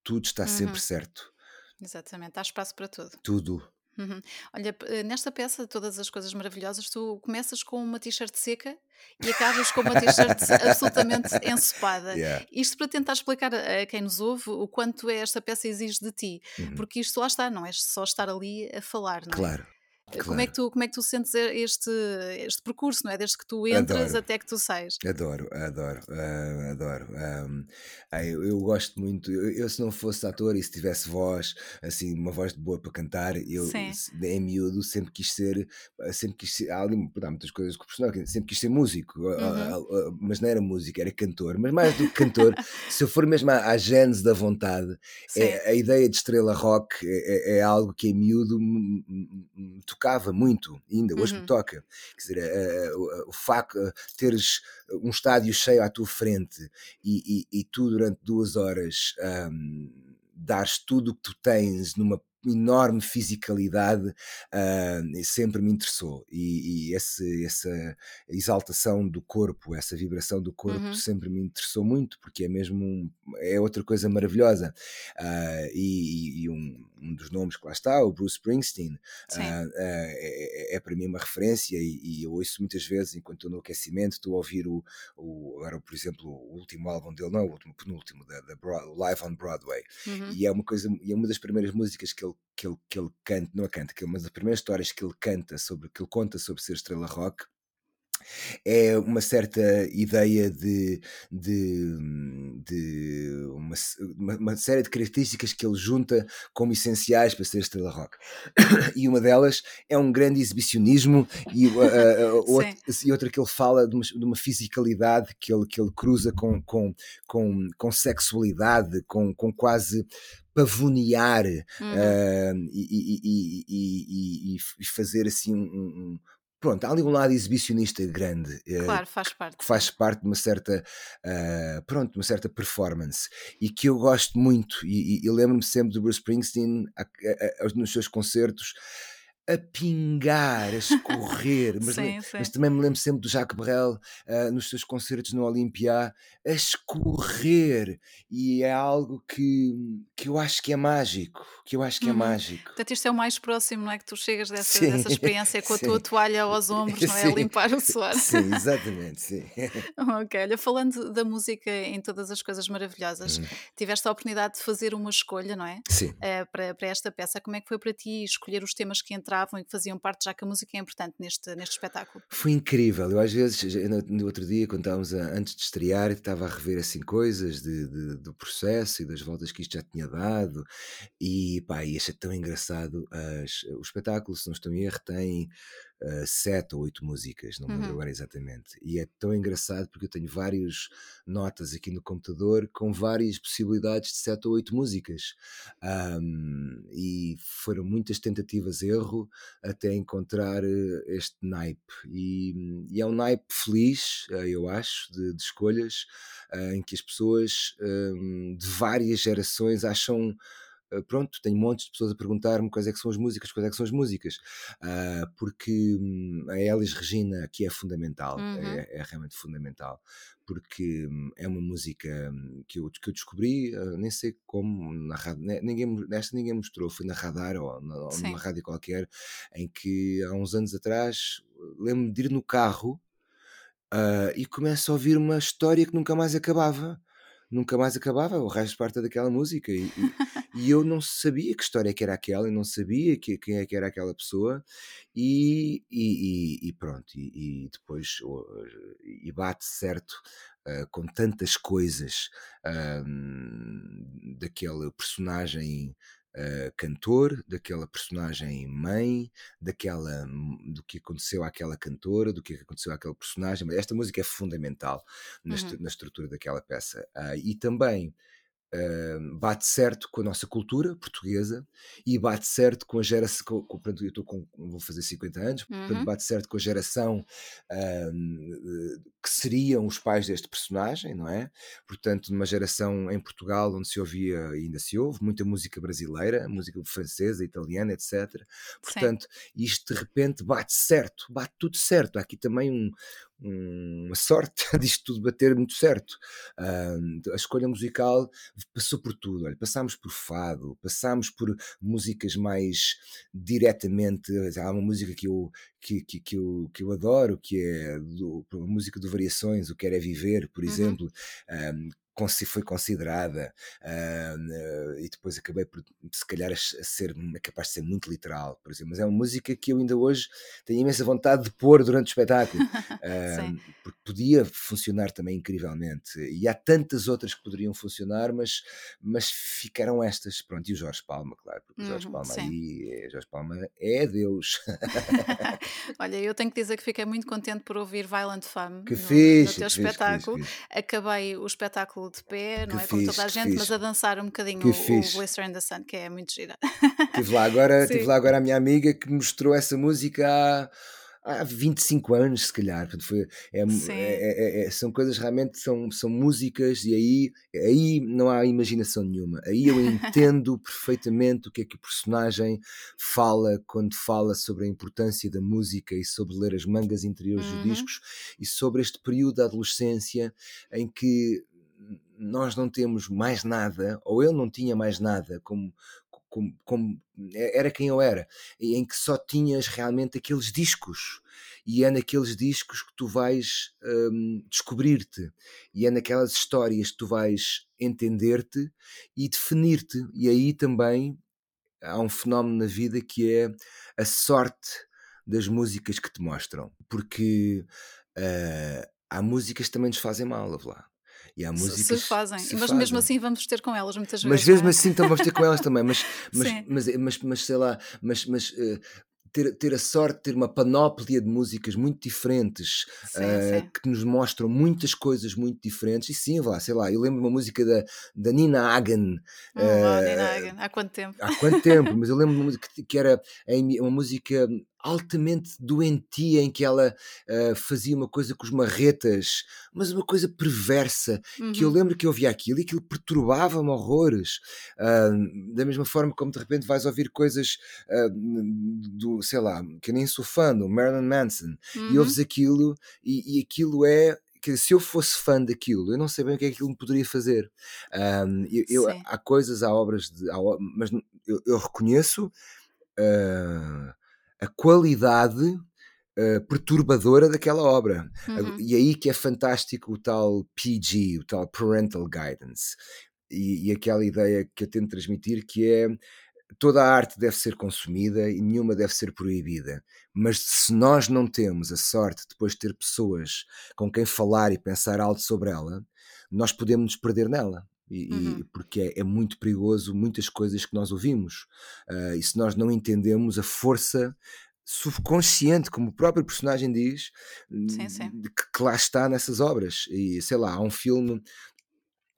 C: tudo está uhum. sempre certo.
B: Exatamente, há espaço para tudo.
C: Tudo,
B: Uhum. Olha, eh, nesta peça, todas as coisas maravilhosas, tu começas com uma t-shirt seca e acabas com uma t-shirt absolutamente ensopada.
C: Yeah.
B: Isto para tentar explicar a quem nos ouve o quanto é esta peça exige de ti, uhum. porque isto lá está, não é só estar ali a falar, não é?
C: Claro.
B: Claro. Como, é que tu, como é que tu sentes este, este percurso, não é? Desde que tu entras
C: adoro.
B: até que tu sais?
C: Adoro, adoro, uh, adoro. Um, eu, eu, gosto muito. Eu, eu, se não fosse ator e se tivesse voz, assim, uma voz de boa para cantar, eu Sim. em miúdo sempre quis ser, sempre quis ser, há, ali, há muitas coisas que o sempre quis ser músico, uhum. mas não era músico, era cantor. Mas mais do que cantor, se eu for mesmo à, à gênese da vontade, é, a ideia de estrela rock é, é, é algo que em miúdo me, me, me tocava muito, ainda hoje uhum. me toca. Quer dizer, uh, uh, o facto de teres um estádio cheio à tua frente e, e, e tu durante duas horas um, dares tudo o que tu tens numa enorme fisicalidade uh, sempre me interessou e, e esse, essa exaltação do corpo, essa vibração do corpo uhum. sempre me interessou muito porque é mesmo um, é outra coisa maravilhosa uh, e, e um, um, dos nomes que lá está, o Bruce Springsteen uh, é, é, para mim uma referência e, e, eu ouço muitas vezes enquanto estou no aquecimento, estou a ouvir o, o agora por exemplo o último álbum dele, não o último, penúltimo da, da Live on Broadway uhum. e é uma coisa, e é uma das primeiras músicas que ele que ele, que ele canta, não a canta, que é uma das primeiras histórias que ele canta sobre, que ele conta sobre ser estrela rock, é uma certa ideia de, de, de uma, uma, série de características que ele junta como essenciais para ser estrela rock. E uma delas é um grande exibicionismo e, outra, e outra que ele fala de uma, de uma, fisicalidade que ele, que ele cruza com, com, com, com sexualidade, com, com quase pavonear uhum. uh, e, e, e, e, fazer assim um, pronto, há ali um lado exibicionista grande.
B: Eh, claro, faz parte.
C: Que faz parte de uma certa, uh, pronto, uma certa performance e que eu gosto muito. E, e, e lembro-me sempre do Bruce Springsteen a, a, a, nos seus concertos a pingar, a escorrer, mas, sim, sim. mas, também me lembro sempre do Jacques Brel uh, nos seus concertos no Olympia a escorrer e é algo que, que eu acho que é mágico, que eu acho que é uhum. é mágico.
B: Portanto, isto é o mais próximo, não é? Que tu chegas dessa, dessa experiência com a tua toalha aos ombros, não é? A limpar o suor.
C: Sim, exatamente, sim.
B: ok, olha, falando da música em todas as coisas maravilhosas, uhum. tiveste a oportunidade de fazer uma escolha, não é?
C: Sim.
B: Uh, para, para esta peça, como é que foi para ti escolher os temas que entraram entravam e que faziam parte, já que a música é importante neste, neste espetáculo?
C: Foi incrível. Eu, às vezes, no, outro dia, quando estávamos a, antes de estrear, estava a rever assim coisas de, de, do processo e das voltas que isto já tinha dado, e pá, e achei tão engraçado. As, o espetáculo, se não estou em erro, tem uh, sete ou oito músicas, não me lembro uhum. agora exatamente. E é tão engraçado porque eu tenho várias notas aqui no computador com várias possibilidades de sete ou oito músicas. Um, e foram muitas tentativas erro até encontrar uh, este naipe. E, e, é um naipe feliz, uh, eu acho, de, de escolhas, em que as pessoas um, de várias gerações acham pronto, tenho montes de pessoas a perguntar-me quais é que são as músicas, quais é que são as músicas, uh, porque hum, a Elis Regina aqui é fundamental, uhum. é, é, realmente fundamental, porque hum, é uma música hum, que eu, que eu descobri, uh, nem sei como, na rádio, ninguém, nesta ninguém mostrou, foi na Radar ou, na, ou numa rádio qualquer, em que há uns anos atrás lembro-me de ir no carro uh, e começo a ouvir uma história que nunca mais acabava nunca mais acabava, o resto parte daquela música. E, e, e, eu não sabia que história que era aquela, e não sabia que, quem é que era aquela pessoa, e, e, pronto, e, depois e bate certo uh, com tantas coisas uh, daquele personagem uh, cantor, daquela personagem mãe, daquela do que aconteceu àquela cantora, do que aconteceu àquele personagem. Esta música é fundamental na, uhum. na estrutura daquela peça. Uh, e também Uh, bate certo com a nossa cultura portuguesa e bate certo com a geração. Com, com, portanto, eu estou com, vou fazer 50 anos, uhum. portanto, bate certo com a geração uh, que seriam os pais deste personagem, não é? Portanto, numa geração em Portugal onde se ouvia e ainda se ouve muita música brasileira, música francesa, italiana, etc. Portanto, Sim. isto de repente bate certo, bate tudo certo. Há aqui também um, uma sorte disto tudo bater muito certo. Uh, a escolha musical passou por tudo. Olha, passámos por fado, passámos por músicas mais diretamente. Há uma música que eu, que, que, que eu, que eu adoro, que é do, a música do Variações, O Quer é Viver, por uhum. exemplo. Foi considerada uh, e depois acabei por se calhar a ser capaz de ser muito literal por exemplo. Mas é uma música que eu ainda hoje tenho imensa vontade de pôr durante o espetáculo uh, porque podia funcionar também incrivelmente. E há tantas outras que poderiam funcionar mas mas ficaram estas. Pronto e o Jorge Palma claro porque o Jorge uhum, Palma sim. aí é, Jorge Palma é Deus.
B: Olha eu tenho que dizer que fiquei muito contente por ouvir Violent Femme
C: que no, fiz,
B: no teu
C: que
B: espetáculo.
C: fiz, fiz,
B: acabei o espetáculo de pé, não
C: que
B: é? Como toda a gente, mas a dançar um bocadinho o, o Blister in the Sun, que é muito gira.
C: Tive lá agora, tive lá agora a minha amiga que mostrou essa música há há 25 anos, se calhar. Foi, é, é, é, é, são coisas realmente, são, são músicas, e aí, aí não há imaginação nenhuma. Aí eu entendo perfeitamente o que é que o personagem fala quando fala sobre a importância da música e sobre ler as mangas interiores uhum. dos discos e sobre este período da adolescência em que nós não temos mais nada, ou ele não tinha mais nada, como, como, como, era quem eu era, em que só tinhas realmente aqueles discos. E é naqueles discos que tu vais um, descobrir-te, e é naquelas histórias que tu vais entender-te e definir-te. E aí também há um fenómeno na vida que é a sorte das músicas que te mostram, porque uh, há músicas que também nos fazem mal, lá.
B: E há músicas. Se fazem, se mas fazem. mesmo assim vamos ter com elas muitas
C: vezes.
B: Mas
C: mesmo é? assim então vamos ter com elas também. Mas, mas, mas, mas, mas, sei lá, mas, mas uh, ter, ter a sorte de ter uma panóplia de músicas muito diferentes sim, uh, sim. que nos mostram muitas coisas muito diferentes. E sim, lá, sei lá, eu lembro uma música da, da Nina Hagen.
B: uh, Nina Hagen, há quanto tempo?
C: Há quanto tempo, mas eu lembro uma música que, que era uma música altamente doentia em que ela uh, fazia uma coisa com os marretas, mas uma coisa perversa, uhum. que eu uhum. lembro que eu ouvia aquilo e aquilo perturbava-me horrores. Uh, da mesma forma como de repente vais ouvir coisas uh, do, sei lá, que nem sou fã do Marilyn Manson, uhum. e ouves aquilo e, e aquilo é que se eu fosse fã daquilo, eu não sei bem o que é que aquilo me poderia fazer. Um, eu, eu há coisas, há obras, de, há, mas eu, eu reconheço uh, a qualidade uh, perturbadora daquela obra. Uhum. E aí que é fantástico o tal PG, o tal Parental Guidance. E, e aquela ideia que eu tento transmitir que é toda a arte deve ser consumida e nenhuma deve ser proibida. Mas se nós não temos a sorte de depois ter pessoas com quem falar e pensar alto sobre ela, nós podemos nos perder nela. E, uhum. e porque é, é, muito perigoso muitas coisas que nós ouvimos. Uh, e se nós não entendemos a força subconsciente, como o próprio personagem diz, sim, sim. Que, que, lá está nessas obras. E sei lá, há um filme.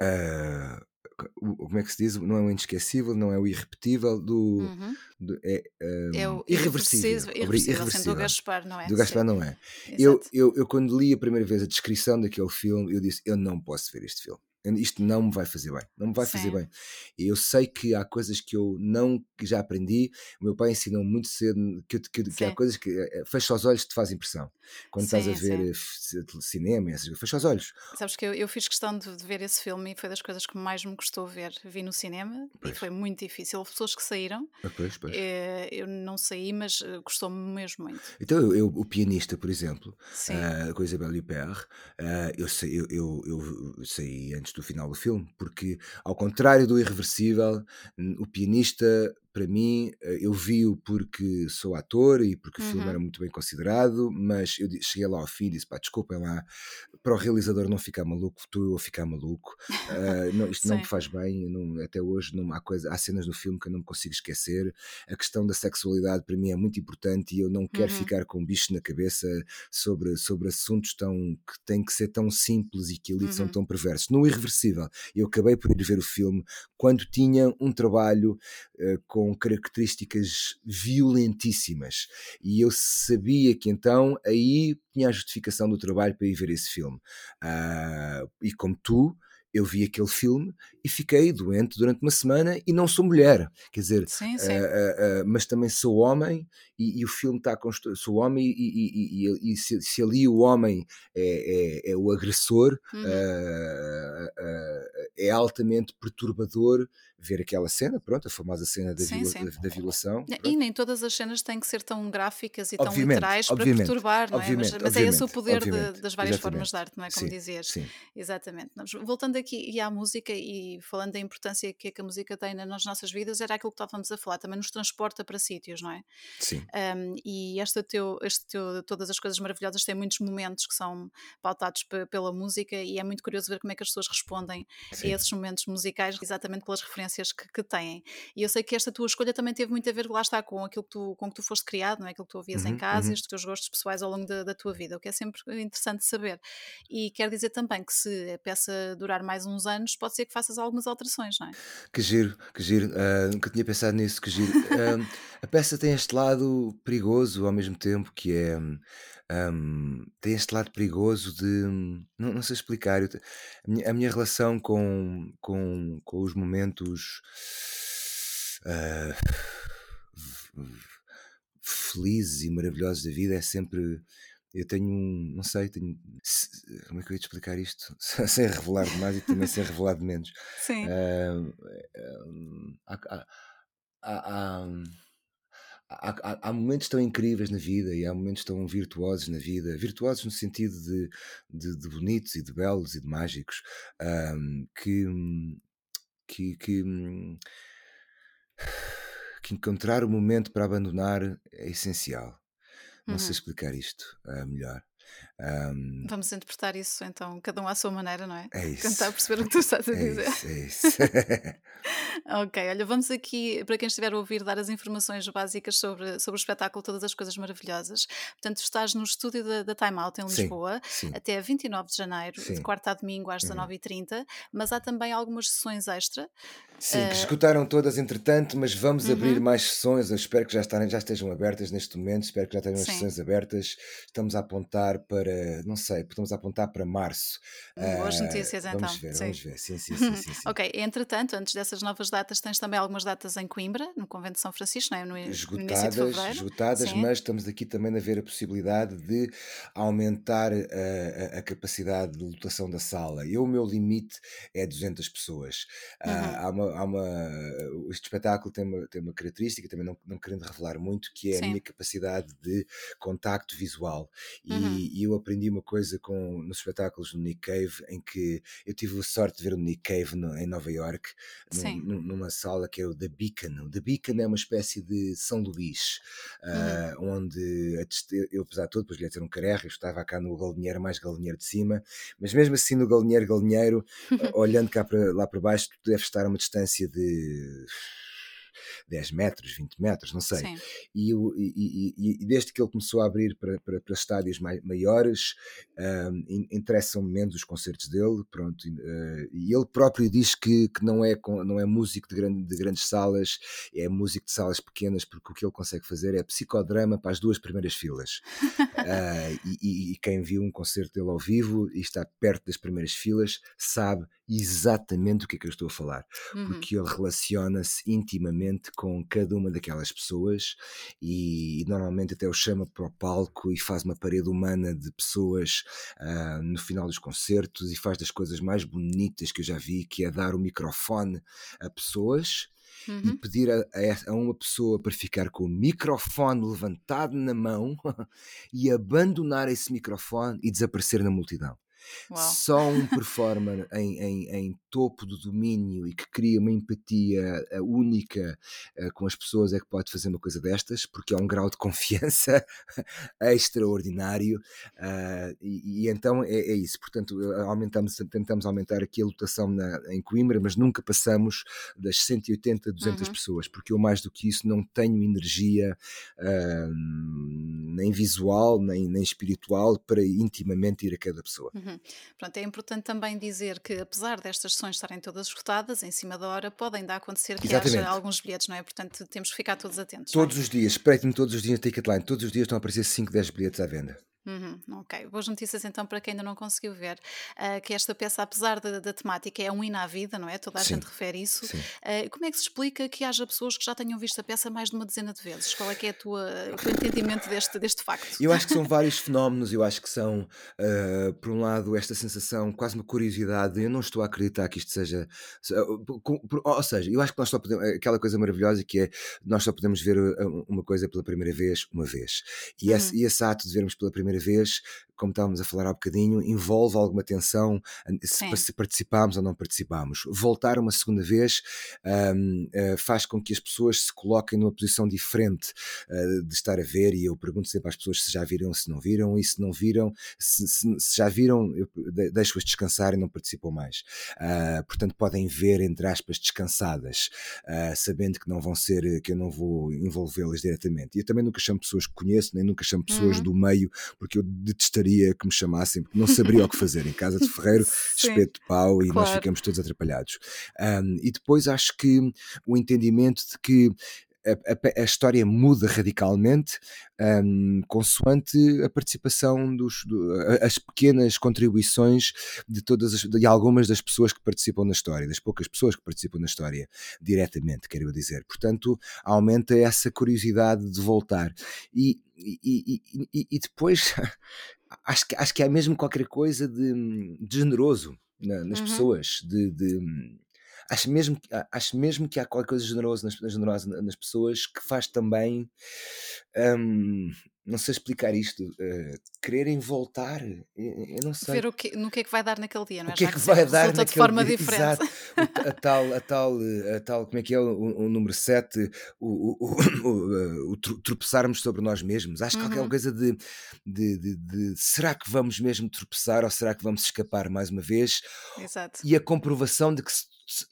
C: Uh, como é que se diz? Não é o inesquecível, não é o irrepetível, do. Uhum. do é, um, é o irreversível. Irreversível,
B: irreversível. do Gaspar, não é?
C: Do Gaspar, não é. Eu, eu, eu, quando li a primeira vez a descrição daquele filme, eu disse: Eu não posso ver este filme isto não me vai fazer bem, não me vai Sim. fazer bem. E eu sei que há coisas que eu não que já aprendi. O meu pai ensinou muito cedo que, que, que há coisas que eh, fecha os olhos te faz impressão. Quando sim, estás a ver sim. Eh, cinema, fecha os olhos.
B: Sabes que eu, eu fiz questão de, de, ver esse filme e foi das coisas que mais me custou ver. Vi no cinema pois. e foi muito difícil. Houve pessoas que saíram.
C: Ah, pois, pois.
B: Eh, eu não saí, mas custou-me mesmo muito.
C: Então, eu, eu, o pianista, por exemplo, uh, com a Isabelle Huppert, uh, eu, eu, eu saí antes antes do final do filme, porque, ao contrário do Irreversível, o pianista para mim, eh, eu vi-o porque sou ator e porque o filme era
B: Uhum.
C: muito bem considerado, mas eu cheguei lá ao fim e disse: pá, desculpem lá, para o realizador não ficar maluco, estou eu a ficar maluco. Ah, não, isto não me faz bem, não- até hoje não, há, coisa, há cenas no filme que eu não me consigo esquecer. A questão da sexualidade para mim é muito importante e eu não quero
B: Uhum.
C: ficar com um bicho na cabeça sobre, sobre assuntos tão, que têm que ser tão simples e que ali são
B: Uhum.
C: tão perversos. No Irreversível, eu acabei por ir ver o filme quando tinha um trabalho eh, com características violentíssimas. E eu sabia que então aí tinha a justificação do trabalho para ir ver esse filme. Ah, e como tu, eu vi aquele filme e fiquei doente durante uma semana e não sou mulher. Quer dizer,
B: Sim,
C: ah,
B: sim.
C: ah, ah, mas também sou homem e, e o filme está construído. Sou homem e, e- e- se, se ali o homem é, é- é o agressor,
B: Uhum.
C: é altamente perturbador ver aquela cena, pronto, a famosa cena da,
B: Sim,
C: viola- da- da violação.
B: E
C: pronto.
B: nem todas as cenas têm que ser tão gráficas e tão
C: Obviamente,
B: literais para perturbar, não é? Mas, mas é esse o poder de- das várias
C: exatamente.
B: formas de arte, não é? Como dizias.
C: sim.
B: Exatamente. Voltando aqui à música e falando da importância que, é que a música tem na- nas nossas vidas, era aquilo que estávamos a falar, também nos transporta para sítios, não é?
C: Sim.
B: Um, e este teu, este teu, todas as coisas maravilhosas têm muitos momentos que são pautados pe- pela música e é muito curioso ver como é que as pessoas respondem
C: Sim.
B: a esses momentos musicais exatamente pelas referências que, que têm. E eu sei que esta tua escolha também teve muito a ver, lá está, com aquilo que tu, com que tu foste criado, não é? aquilo que tu ouvias em
C: Uhum,
B: casa
C: uhum.
B: e os teus gostos pessoais ao longo da, da tua vida, o que é sempre interessante saber. E quer dizer também que se a peça durar mais uns anos, pode ser que faças algumas alterações, não é?
C: Que giro, que giro. Ah, nunca tinha pensado nisso, que giro. Ah, a peça tem este lado perigoso ao mesmo tempo, que é. hum, tem este lado perigoso de. Não, não sei explicar. eu a, minha, a minha relação com, com, com os momentos. ah, v- felizes e maravilhosos da vida é sempre. Eu tenho um. Não sei, tenho. Como é que eu ia te explicar isto? Sem revelar demais e também sem revelar de menos.
B: Sim.
C: Ah, ah, há, há- há- há- há- momentos tão incríveis na vida e há momentos tão virtuosos na vida, virtuosos no sentido de, de- de bonitos e de belos e de mágicos, ahm, que, hum, que, que, hum, que encontrar o momento para abandonar é essencial. Não sei
B: Uhum.
C: explicar isto ah, melhor. Ahm,
B: Vamos interpretar isso então, cada um à sua maneira, não é?
C: é isso.
B: Tentar perceber o que tu estás a
C: É
B: dizer.
C: isso, é isso.
B: Ok, olha, vamos aqui, para quem estiver a ouvir, dar as informações básicas sobre, sobre o espetáculo Todas as Coisas Maravilhosas. Portanto, estás no estúdio da, da Time Out em
C: sim,
B: Lisboa
C: sim,
B: até 29 de janeiro, de
C: sim.
B: quarta a domingo às
C: Uhum.
B: 19h30, mas há também algumas sessões extra.
C: Sim, que
B: eh,
C: esgotaram todas entretanto, mas vamos abrir
B: uhum,
C: mais sessões. Eu espero que já, estarem, já estejam abertas neste momento. Espero que já tenham as
B: sim,
C: sessões abertas. Estamos a apontar para, não sei, a apontar para março.
B: boas
C: Ah,
B: notícias
C: vamos
B: então,
C: ver,
B: sim.
C: vamos ver. Sim, sim, sim, sim, sim.
B: ok, entretanto, antes dessas novas datas, tens também algumas datas em Coimbra, no Convento de São Francisco, não é? no, i- no
C: Esgotadas, esgotadas,
B: Sim,
C: mas estamos aqui também a ver a possibilidade de aumentar a, a- a capacidade de lotação da sala. Eu, o meu limite é 200 pessoas.
B: uhum,
C: Ah, há uma, há uma- este espetáculo tem uma, tem uma característica, também não, não querendo revelar muito, que é a minha
B: sim,
C: capacidade de contacto visual.
B: uhum,
C: E, e eu aprendi uma coisa com, nos espetáculos do Nick Cave, em que eu tive a sorte de ver o Nick Cave no- em Nova York, num- numa sala que é o The Beacon. O The Beacon é uma espécie de São Luís,
B: uhum,
C: ah, onde eu, apesar de tudo, depois lhe ter um carerro, eu estava cá no galinheiro mais galinheiro de cima, mas mesmo assim no galinheiro, galinheiro, olhando cá para, lá para baixo, tu deves estar a uma distância de 10 metros, 20 metros, não sei. E, e- e- e- desde que ele começou a abrir para, para, para estádios mai- maiores, ahm, in- interessam-me menos os concertos dele, pronto. e, eh, e ele próprio diz que, que não, é, não é músico de, grande- de grandes salas, é músico de salas pequenas, porque o que ele consegue fazer é psicodrama para as duas primeiras filas. E, e- e quem viu um concerto dele ao vivo e está perto das primeiras filas sabe exatamente o que é que eu estou a falar,
B: uhum,
C: porque ele relaciona-se intimamente com cada uma daquelas pessoas e, normalmente até o chama para o palco e faz uma parede humana de pessoas ah, no final dos concertos e faz das coisas mais bonitas que eu já vi, que é dar o microfone a pessoas e
B: uhum.
C: pedir a, a uma pessoa para ficar com o microfone levantado na mão e abandonar esse microfone e desaparecer na multidão.
B: Uau.
C: Só um performer em, em, em, topo do domínio e que cria uma empatia única uh, com as pessoas é que pode fazer uma coisa destas, porque é um grau de confiança extraordinário. Uh, e, e, então é, é, isso. Portanto, aumentamos, tentamos aumentar aqui a lotação na, em Coimbra, mas nunca passamos das 180 a 200 uhum. pessoas, porque eu mais do que isso não tenho energia uh, nem visual, nem, nem espiritual para intimamente ir a cada pessoa.
B: Uhum. Pronto, é importante também dizer que apesar destas sessões estarem todas esgotadas, em cima da hora, podem ainda acontecer que Exatamente. haja alguns bilhetes, não é? Portanto, temos que ficar todos atentos.
C: É? Todos é? os dias, espreitem todos os dias na Ticketline, todos os dias estão a aparecer 5, 10 bilhetes à venda.
B: Uhum, ok, boas notícias então para quem ainda não conseguiu ver uh, que esta peça, apesar da, da, temática, é um hino à vida, não é? Toda a Sim. gente refere isso. Uh, como é que se explica que haja pessoas que já tenham visto a peça mais de uma dezena de vezes? Qual é que é tua, o teu entendimento deste, deste facto?
C: Eu acho que são vários fenómenos, eu acho que são, uh, por um lado, esta sensação, quase uma curiosidade, eu não estou a acreditar que isto seja. Ou seja, eu acho que nós só podemos. Aquela coisa maravilhosa que é nós só podemos ver uma coisa pela primeira vez, uma vez. E, uhum. esse, e esse ato de vermos pela primeira vez, como estávamos a falar há bocadinho, envolve alguma tensão se, se participamos ou não participamos. Voltar uma segunda vez um, uh, eh, faz com que as pessoas se coloquem numa posição diferente uh, de estar a ver, e eu pergunto sempre às pessoas se já viram, se não viram, e se não viram, se, se, se já viram, eu deixo-as descansar e não participam mais. Uh, portanto, podem ver, entre aspas, descansadas, sabendo que não vão ser, que eu não vou envolvê-las diretamente. E eu também nunca chamo pessoas que conheço, nem nunca chamo pessoas uhum. do meio, porque eu detestaria que me chamassem, porque não saberia o que fazer. Em casa de ferreiro, espeto de pau e claro. nós ficamos todos atrapalhados. Um, e depois acho que o entendimento de que a, a, a, história muda radicalmente um, consoante a participação dos do, as pequenas contribuições de todas as, de algumas das pessoas que participam na história, das poucas pessoas que participam na história diretamente, quero dizer. Portanto, aumenta essa curiosidade de voltar. E, e, e, e depois acho que, acho que há mesmo qualquer coisa de, de generoso na, nas uhum. pessoas, de, de acho mesmo, acho mesmo que há qualquer coisa generosa nas, generosa nas pessoas que faz também um, não sei explicar isto, uh, quererem voltar, eu não sei.
B: Ver o que, no que é que vai dar naquele dia, não é?
C: O que
B: é
C: que vai dar naquele de forma dia, diferente. Exato. a, tal, a, tal, a tal, como é que é o, o número 7, o, o, o, tropeçarmos sobre nós mesmos. Acho que uhum. qualquer coisa de, de, de, de, será que vamos mesmo tropeçar ou será que vamos escapar mais uma vez?
B: Exato.
C: E a comprovação de que,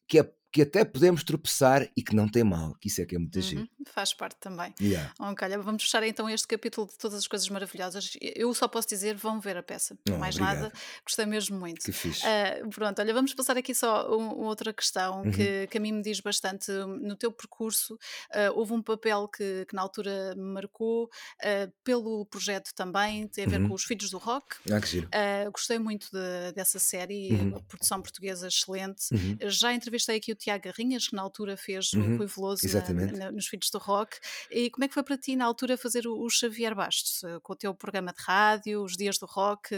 C: que é que até podemos tropeçar e que não tem mal, que isso é que é muito uhum, giro.
B: Faz parte também.
C: Yeah.
B: Okay, vamos fechar então este capítulo de todas as coisas maravilhosas. Eu só posso dizer, vão ver a peça. Oh, Mais obrigado. nada, gostei mesmo muito.
C: Que fixe.
B: Uh, pronto, olha, vamos passar aqui só uma outra questão uhum. que, que a mim me diz bastante. No teu percurso, uh, houve um papel que, que na altura me marcou, uh, pelo projeto também, tem a ver uhum. com os Filhos do Rock.
C: Ah, que giro.
B: gostei muito de, dessa série, uhum. produção portuguesa excelente.
C: Uhum.
B: Já entrevistei aqui o Tiago Garrinhas, que na altura fez uhum, o Rui Veloso na, na, nos Filhos do Rock. E como é que foi para ti na altura fazer o, o, Xavier Bastos? Eh, com o teu programa de rádio, os dias do rock,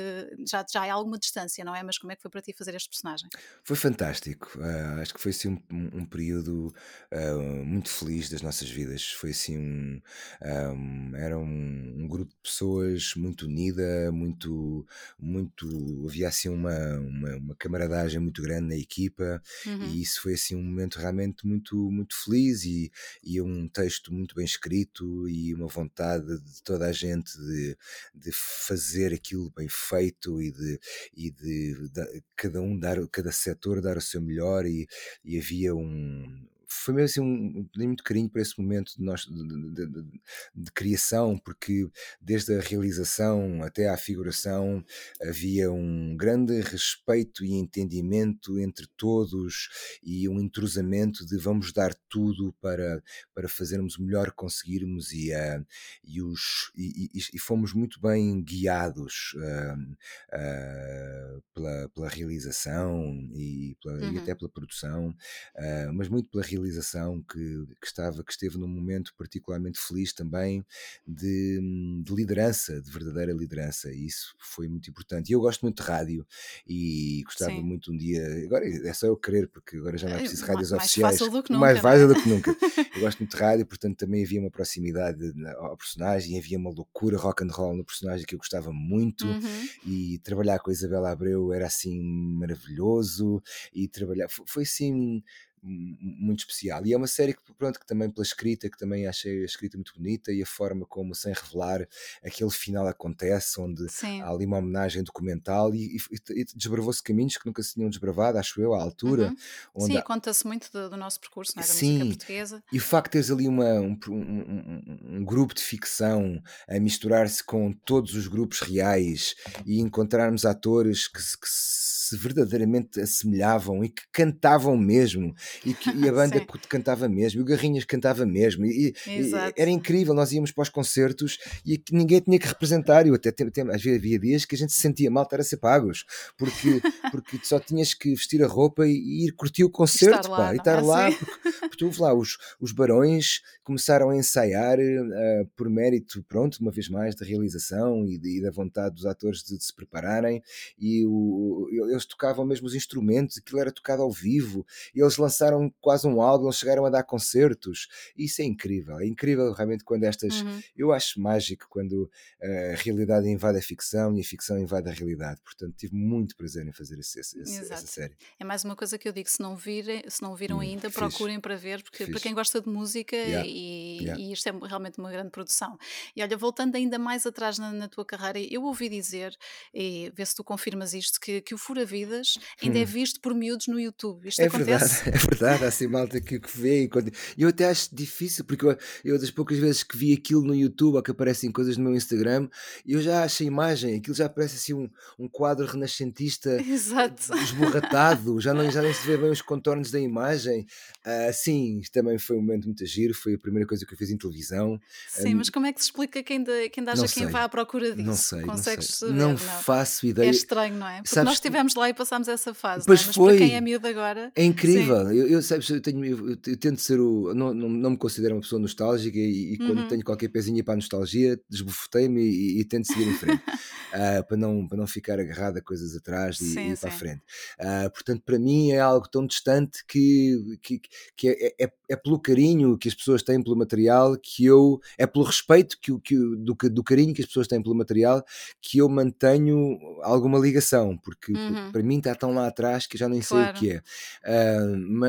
B: já, já há alguma distância, não é? Mas como é que foi para ti fazer este personagem?
C: Foi fantástico. Uh, acho que foi assim um, um período uh, muito feliz das nossas vidas. Foi assim um. um era um, um, grupo de pessoas muito unida, muito. muito havia assim uma, uma, uma camaradagem muito grande na equipa uhum. e isso foi assim um momento realmente muito, muito feliz e, e um texto muito bem escrito e uma vontade de toda a gente de, de fazer aquilo bem feito e de, e de, de cada um dar, cada setor dar o seu melhor e, e havia um, foi mesmo assim um, tenho muito carinho para esse momento de, nós, de, de, de, de, criação, porque desde a realização até à figuração havia um grande respeito e entendimento entre todos e um entrosamento de vamos dar tudo para, para fazermos o melhor que conseguirmos e, uh, e, os, e, e, e, fomos muito bem guiados uh, uh, pela, pela realização e, pela, uhum. e até pela produção, mas muito pela realização realização, que, que, estava, que esteve num momento particularmente feliz também de, de, liderança, de verdadeira liderança, e isso foi muito importante. E eu gosto muito de rádio e gostava Sim. muito um dia, agora é só eu querer, porque agora já não é preciso rádios
B: mais
C: oficiais.
B: Fácil do que nunca,
C: mais
B: é?
C: fácil do que nunca. eu gosto muito de rádio, portanto também havia uma proximidade ao personagem, havia uma loucura rock and roll no personagem que eu gostava muito, uhum. e trabalhar com a Isabela Abreu era assim maravilhoso, e trabalhar, foi assim muito especial. E é uma série que, pronto, que também pela escrita, que também achei a escrita muito bonita e a forma como, sem revelar, aquele final acontece, onde Sim. há ali uma homenagem documental e, e, e desbravou-se caminhos que nunca se tinham desbravado, acho eu, à altura.
B: Uhum. Sim, há... conta-se muito do, do, nosso percurso, não é? música portuguesa.
C: E o facto de teres ali uma, um, um, um, grupo de ficção a misturar-se com todos os grupos reais e encontrarmos atores que, que se verdadeiramente assemelhavam e que cantavam mesmo e, que, e a banda cantava mesmo, e o Garrinhas cantava mesmo, e, e, era incrível. Nós íamos para os concertos e ninguém tinha que representar. Eu até tem, às vezes havia dias que a gente se sentia mal estar a ser pagos, porque, porque só tinhas que vestir a roupa e, ir curtir o concerto estar lá, pá, e estar é lá, assim? porque, porque tu lá, os, os barões começaram a ensaiar uh, por mérito, pronto, uma vez mais, da realização e, de, e da vontade dos atores de, de se prepararem, e o, eles tocavam mesmo os instrumentos, aquilo era tocado ao vivo, e eles lançaram lançaram quase um álbum, chegaram a dar concertos. Isso é incrível, é incrível realmente quando estas. Uhum. Eu acho mágico quando a realidade invade a ficção e a ficção invade a realidade. Portanto, tive muito prazer em fazer esse, esse, essa série.
B: É mais uma coisa que eu digo: se não, virem, se não viram hum, ainda, fixe. procurem para ver, porque fixe. para quem gosta de música yeah. E, yeah. e, isto é realmente uma grande produção. E olha, voltando ainda mais atrás na, na tua carreira, eu ouvi dizer, e vê se tu confirmas isto, que, que o Fura Vidas ainda é hum. é visto por miúdos no YouTube. Isto
C: é
B: acontece?
C: Verdade, é verdade, há assim malta que, que vê e eu até acho difícil, porque eu, eu, das poucas vezes que vi aquilo no YouTube ou que aparecem coisas no meu Instagram, eu já acho a imagem, aquilo já parece assim um, um quadro renascentista
B: Exato.
C: esborratado, já, não, já nem se vê bem os contornos da imagem. Uh, sim, também foi um momento muito giro, foi a primeira coisa que eu fiz em televisão.
B: Sim, um, mas como é que se explica quem, de, quem haja quem vá à procura disso?
C: Não sei,
B: Consegues
C: não, sei. não, não faço ideia. É
B: estranho, não é? Porque Sabes, nós estivemos lá e passámos essa fase, é? mas foi. para quem é miúdo agora...
C: É incrível, eu, eu, sabes, eu, tenho, eu, eu, tento ser o. Não, não, não me considero uma pessoa nostálgica e, e quando uhum. tenho qualquer pezinha para a nostalgia, desbufetei-me e, e, tento seguir em frente. uh, para, não, para não ficar agarrado a coisas atrás e, sim, e para a frente. Uh, portanto, para mim é algo tão distante que, que, que é, é, é, pelo carinho que as pessoas têm pelo material que eu. É pelo respeito que, que, do, do carinho que as pessoas têm pelo material que eu mantenho alguma ligação, porque, uhum. para mim está tão lá atrás que já nem claro. sei o que é. Uh, mas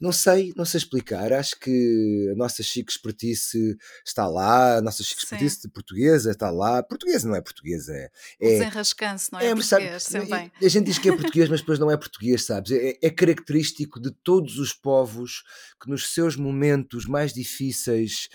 C: não sei, não sei explicar. Acho que a nossa chique expertise está lá, a nossa chique expertise portuguesa está lá. Portuguesa não é portuguesa, é.
B: é desenrascanço, não é? é português, sabe,
C: a gente diz que é português, mas depois não é português, sabes? É, é, característico de todos os povos que nos seus momentos mais difíceis,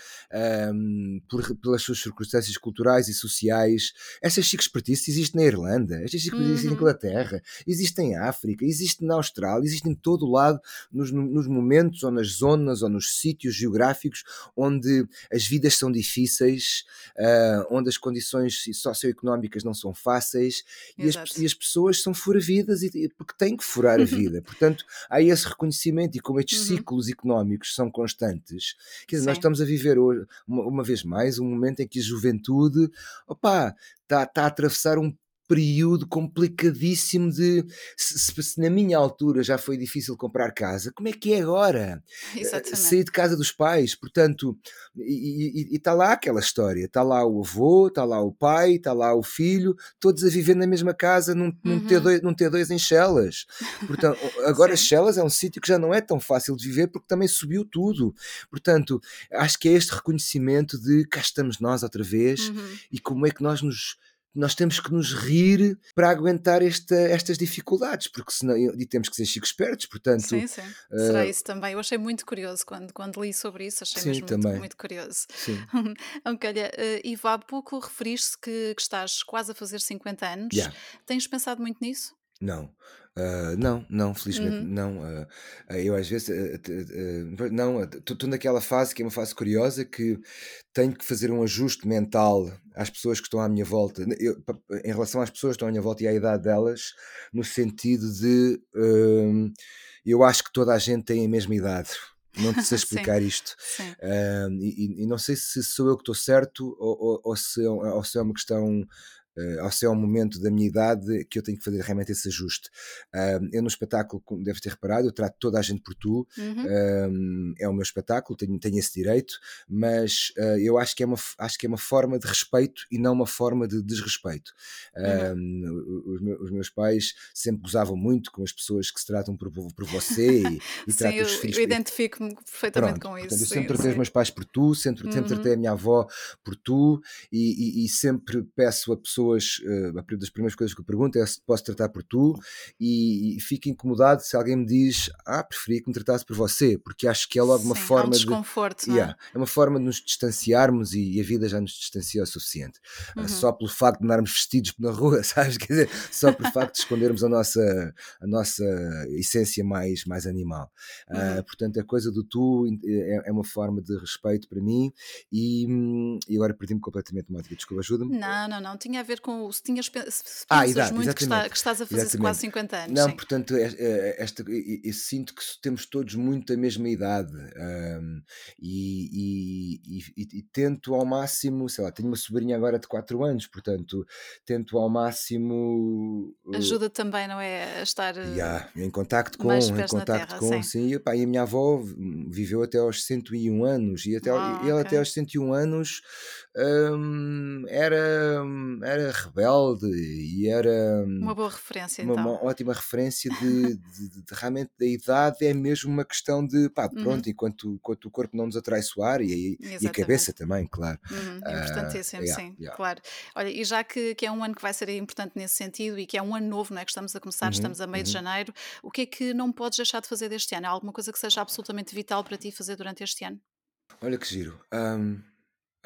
C: um, por, pelas suas circunstâncias culturais e sociais, essa chique expertise existe na Irlanda, essa chique expertise existe na uhum. Inglaterra, existe em África, existe na Austrália, existe em todo o lado, nos, nos momentos ou nas zonas ou nos sítios geográficos onde as vidas são difíceis, uh, onde as condições socioeconómicas não são fáceis e as, e as, pessoas são furavidas e, porque têm que furar a vida. Portanto, há esse reconhecimento e como estes uhum. ciclos económicos são constantes, quer dizer, nós estamos a viver hoje, uma, uma, vez mais um momento em que a juventude, opa, está, está a atravessar um período complicadíssimo de se, se, na minha altura já foi difícil comprar casa, como é que é agora?
B: Eh, Exatamente.
C: Sair de casa dos pais, portanto, e está lá aquela história, está lá o avô, está lá o pai, está lá o filho, todos a viver na mesma casa num, num uhum. T2, num T2 em Chelas. Portanto, agora Chelas é um sítio que já não é tão fácil de viver porque também subiu tudo. Portanto, acho que é este reconhecimento de cá estamos nós outra vez uhum. e como é que nós nos nós temos que nos rir para aguentar esta, estas dificuldades, porque senão e temos que ser chico espertos, portanto.
B: Sim, sim. Uh, Será isso também. Eu achei muito curioso quando, quando li sobre isso, achei sim, mesmo. Muito, muito curioso.
C: Sim.
B: ok, olha, uh, Ivo, há pouco referiste que, que estás quase a fazer 50 anos.
C: Yeah.
B: Tens pensado muito nisso?
C: Não. Uh, não, não, felizmente uhum. não. Uh, eu às vezes uh, não, estou naquela fase que é uma fase curiosa que tenho que fazer um ajuste mental às pessoas que estão à minha volta, eu, em relação às pessoas que estão à minha volta e à idade delas, no sentido de eu acho que toda a gente tem a mesma idade. não te sei explicar isto. Uh, e, e, não sei se sou eu que estou certo ou, ou, ou, se, é ou se é uma questão uh, ao ser um momento da minha idade que eu tenho que fazer realmente esse ajuste. Uh, eu no espetáculo, como deves ter reparado, eu trato toda a gente por tu, uhum. uh, é o meu espetáculo, tenho, tenho esse direito, mas eh, eu acho que, é uma, acho que é uma forma de respeito e não uma forma de desrespeito. Uhum. Os, meus, os, meus pais sempre gozavam muito com as pessoas que se tratam por, por você e, e
B: sim, tratam os filhos. Eu identifico-me perfeitamente Pronto, com
C: isso.
B: Portanto,
C: eu sempre sim, tratei sim. os meus pais por tu, sempre, uhum. sempre tratei a minha avó por tu e, e, e sempre peço a pessoas pessoas, uh, das primeiras coisas que eu pergunto é se posso tratar por tu e, e fico incomodado se alguém me diz, ah, preferia que me tratasse por você, porque acho que é logo uma
B: Sim,
C: forma
B: um desconforto,
C: de. Yeah, é? é uma forma de nos distanciarmos e, e a vida já nos distancia o suficiente. Eh, uhum. Uh, só pelo facto de andarmos vestidos na rua, sabes? Quer dizer, só pelo facto de escondermos a nossa, a nossa essência mais, mais animal. Uh, uhum. Portanto, a coisa do tu é, é, uma forma de respeito para mim e, hum, e agora perdi-me completamente, Mónica, desculpa, ajuda-me.
B: Não, não, não, tinha a ver com se tinhas se ah, idade, muito que, está, que, estás a fazer exatamente. quase 50 anos.
C: Não,
B: sim.
C: portanto, é, é, esta, eu sinto que temos todos muito a mesma idade um, e, e, e, e, tento ao máximo, sei lá, tenho uma sobrinha agora de 4 anos, portanto, tento ao máximo.
B: Uh, Ajuda também, não é? A estar
C: yeah, em contacto com, em contacto terra, com, sim. sim. E, pá, e a minha avó viveu até aos 101 anos e, até, ah, ela okay. até aos 101 anos um, era, era rebelde e era
B: uma boa referência
C: uma,
B: então.
C: uma ótima referência de, de, de, de, realmente da idade é mesmo uma questão de pá, uhum. pronto, uhum. enquanto, enquanto o corpo não nos atraiçoar e, e a cabeça também, claro.
B: Uhum. Importantíssimo, uh, yeah, sim, yeah. claro. Olha, e já que, que é um ano que vai ser importante nesse sentido e que é um ano novo, não é? Que estamos a começar, uhum. estamos a meio de uhum. janeiro, o que é que não podes deixar de fazer deste ano? Há alguma coisa que seja absolutamente vital para ti fazer durante este ano?
C: Olha que giro. Um,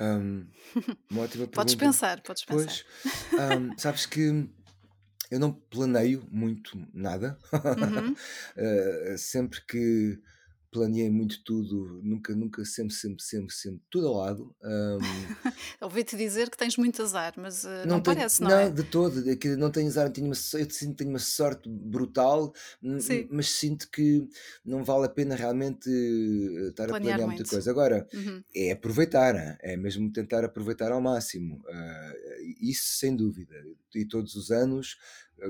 C: um, uma ótima pergunta.
B: Podes pensar, podes pensar.
C: Pois, um, sabes que eu não planeio muito nada. Uhum. uh, sempre que planeei muito tudo, nunca, nunca, sempre, sempre, sempre, sempre, tudo ao lado. Um,
B: Ouvi-te dizer que tens muito azar, mas uh, não, não tenho, parece, não, não
C: é? de todo. É que não tenho azar, tenho uma, eu sinto que tenho uma sorte brutal, mas sinto que não vale a pena realmente eh, estar Planear a planear muito. muita coisa. Agora, uhum. é aproveitar, é mesmo tentar aproveitar ao máximo. Uh, isso sem dúvida. E todos os anos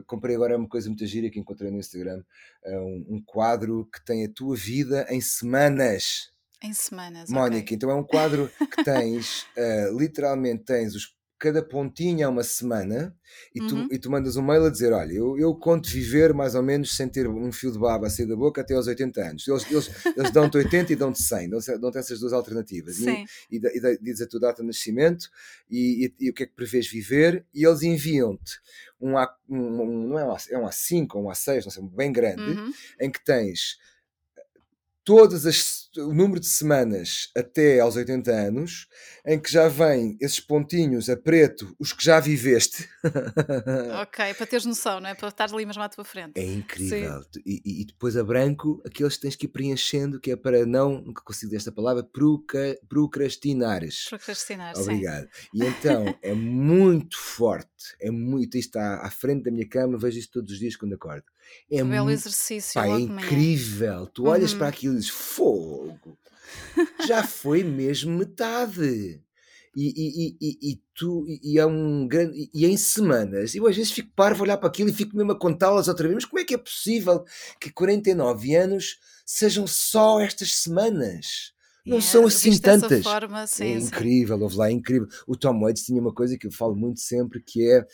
C: comprei agora uma coisa muito gira que encontrei no Instagram, um, um quadro que tem a tua vida em semanas.
B: Em semanas,
C: Mónica,
B: okay.
C: então é um quadro que tens, uh, literalmente tens os cada pontinho é uma semana e tu, uhum. e tu mandas um mail a dizer: Olha, eu, eu conto viver mais ou menos sem ter um fio de baba a sair da boca até aos 80 anos. Eles, eles, eles dão-te 80 e dão-te 100, dão-te dão essas duas alternativas.
B: Sim.
C: E, e, e dizes a tua data de nascimento e, e, e, o que é que prevês viver, e eles enviam-te um, A, um, não é um, é um A5 ou um A6, não sei, bem grande, uhum. em que tens todas as, o número de semanas até aos 80 anos, em que já vêm esses pontinhos a preto, os que já viveste.
B: ok, para teres noção, não é? Para estar ali mesmo à tua frente.
C: É incrível. E, e, depois a branco, aqueles que tens que ir preenchendo, que é para não, nunca consigo dizer esta palavra, proca, procrastinares.
B: Procrastinar,
C: Obrigado. Sim. E então é muito forte, é muito, isto está à frente da minha cama, vejo isto todos os dias quando acordo
B: é que belo exercício.
C: Pá, é incrível. Tu olhas uhum. para aquilo e dizes: Fogo, já foi mesmo metade. E, e, e, e, tu, e é um grande. E em semanas, eu às vezes fico parvo a olhar para aquilo e fico mesmo a contá-las outra vez. Mas como é que é possível que 49 anos sejam só estas semanas? Não são assim tantas.
B: Forma, sim,
C: é incrível, houve lá, é incrível. O Tom Waits tinha uma coisa que eu falo muito sempre, que é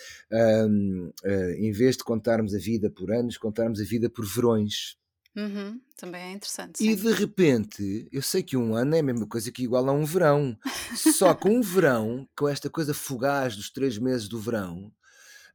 C: um, uh, eh, em vez de contarmos a vida por anos, contarmos a vida por verões.
B: Uhum, também é interessante.
C: E de repente, eu sei que um ano é a mesma coisa que igual a um verão. Só que um verão, com esta coisa fugaz dos três meses do verão,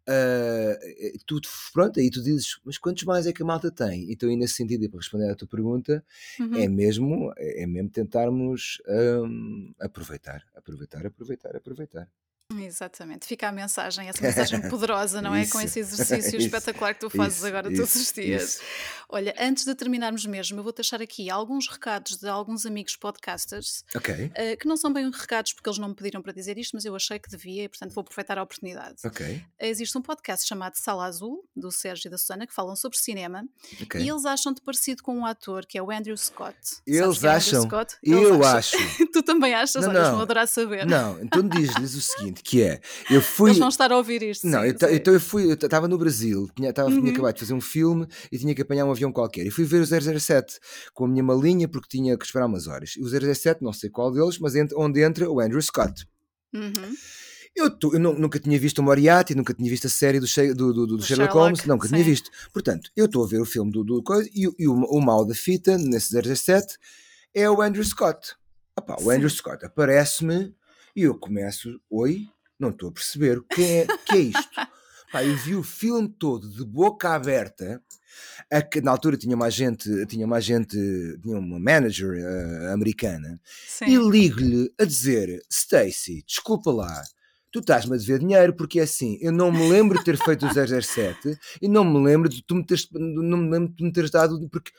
C: Uh, tu, pronto, aí tu dizes, mas quantos mais é que a malta tem? Então, aí nesse sentido, e para responder à tua pergunta, é uhum. é, mesmo, é mesmo tentarmos um, aproveitar, aproveitar, aproveitar, aproveitar.
B: Exatamente, fica a mensagem, essa mensagem poderosa, não é? Com esse exercício
C: isso,
B: espetacular que tu fazes
C: isso,
B: agora todos
C: isso,
B: os dias.
C: isso.
B: Olha, antes de terminarmos mesmo, eu vou deixar aqui alguns recados de alguns amigos podcasters,
C: Ok,
B: eh, que não são bem recados porque eles não me pediram para dizer isto, mas eu achei que devia e, portanto, vou aproveitar a oportunidade.
C: ok,
B: Existe um podcast chamado Sala Azul, do Sérgio e da Susana, que falam sobre cinema, e
C: ok.
B: eles acham-te parecido com um ator que é o Andrew Scott. Sabes
C: Eles
B: é o Andrew
C: acham,
B: Scott? Eles
C: eu
B: acham.
C: acho.
B: tu também achas?
C: Não,
B: Olha, eles vão
C: não,
B: adorar saber.
C: não. Então diz-lhes o seguinte, que é, eu
B: Eles
C: fui,
B: vão estar a ouvir isto,
C: Não,
B: sim,
C: eu então eu fui, eu estava no Brasil, tinha, tava, tinha
B: Uhum.
C: acabado de fazer um filme e tinha que apanhar um avião qualquer. E fui ver o 007 com a minha malinha porque tinha que esperar umas horas. E o 007, não sei qual deles, mas onde entra o Andrew Scott.
B: Uhum.
C: Eu, tu- eu nu- nunca tinha visto o Moriarty, nunca tinha visto a série do, do, do- do Sherlock
B: Sherlock,
C: Holmes, nunca tinha
B: sim.
C: visto. Portanto, eu estou a ver o filme do, do coisa e, o- e o, o mal da fita, nesse 017, é o Andrew Scott. Opá, o Andrew. Scott aparece-me e eu começo, oi, não estou a perceber, o que é, que é isto? Pá, eu vi o filme todo de boca aberta. a na altura tinha mais gente, tinha mais gente, tinha uma manager eh, americana, e
B: Sim.
C: ligo-lhe a dizer: Stacy, desculpa lá, tu estás-me a dever dinheiro, porque é assim, eu não me lembro de ter feito o 007 e não me lembro de tu me teres, não me lembro de tu me teres dado, porque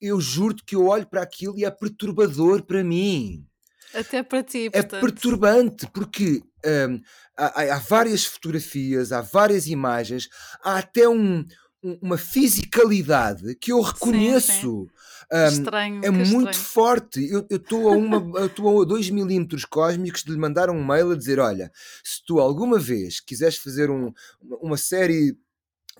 C: eu juro-te que eu olho para aquilo e é perturbador para mim.
B: Até para ti,
C: É
B: portanto.
C: perturbante porque hum, há, há- várias fotografias, há várias imagens, há até um- um- uma fisicalidade que eu
B: Sim, sim.
C: reconheço. Hum,
B: Estranho,
C: é muito
B: estranho.
C: forte. Eu estou a uma, eu estou a 2 milímetros cósmicos de lhe mandar um mail a dizer: olha, se tu alguma vez quiseres fazer um- uma série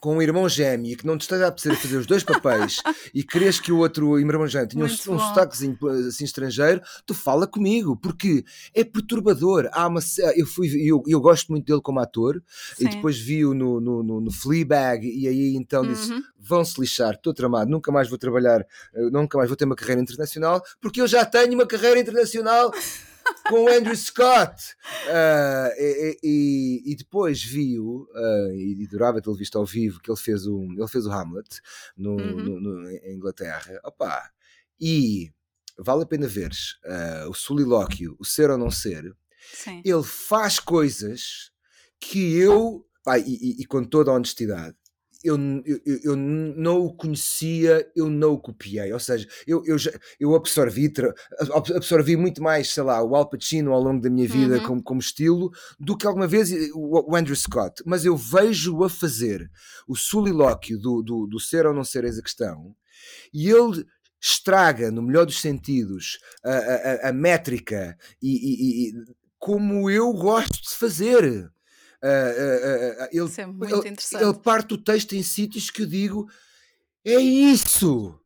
C: com um irmão gêmeo e que não te esteja a precisar fazer os dois papéis e queres que o outro irmão gêmeo tenha um,
B: Muito
C: um
B: bom.
C: sotaquezinho assim estrangeiro, tu fala comigo, porque é perturbador. Há uma, eu, fui, eu, eu gosto muito dele como ator e
B: Sim.
C: depois vi-o no, no, no, no Fleabag e aí então disse
B: Uhum.
C: vão-se lixar, estou tramado, nunca mais vou trabalhar, eh, nunca mais vou ter uma carreira internacional, porque eu já tenho uma carreira internacional com o Andrew Scott. Ah, e, e- e depois vi-o, ah, e adorava tê-lo visto ao vivo, que ele fez o, ele fez o Hamlet no,
B: Uhum.
C: no- no- em Inglaterra. Opa, e vale a pena veres ah, o solilóquio, o ser ou não ser,
B: Sim.
C: ele faz coisas que eu, pá, e, e- e com toda a honestidade, eu, eu, eu- não o conhecia, eu não o copiei. Ou seja, eu, eu, eu absorvi, absorvi muito mais, sei lá, o Al Pacino ao longo da minha vida
B: Uhum.
C: como, como estilo do que alguma vez o, o Andrew Scott. Mas eu vejo-o a fazer o solilóquio do, do, do ser ou não ser eis a questão e ele estraga, no melhor dos sentidos, a, a- a- a métrica e, e- e- como eu gosto de fazer. Ah, ah, ah, ele,
B: Isso é muito
C: ele-
B: interessante.
C: ele parte o texto em sítios que eu digo: é isso!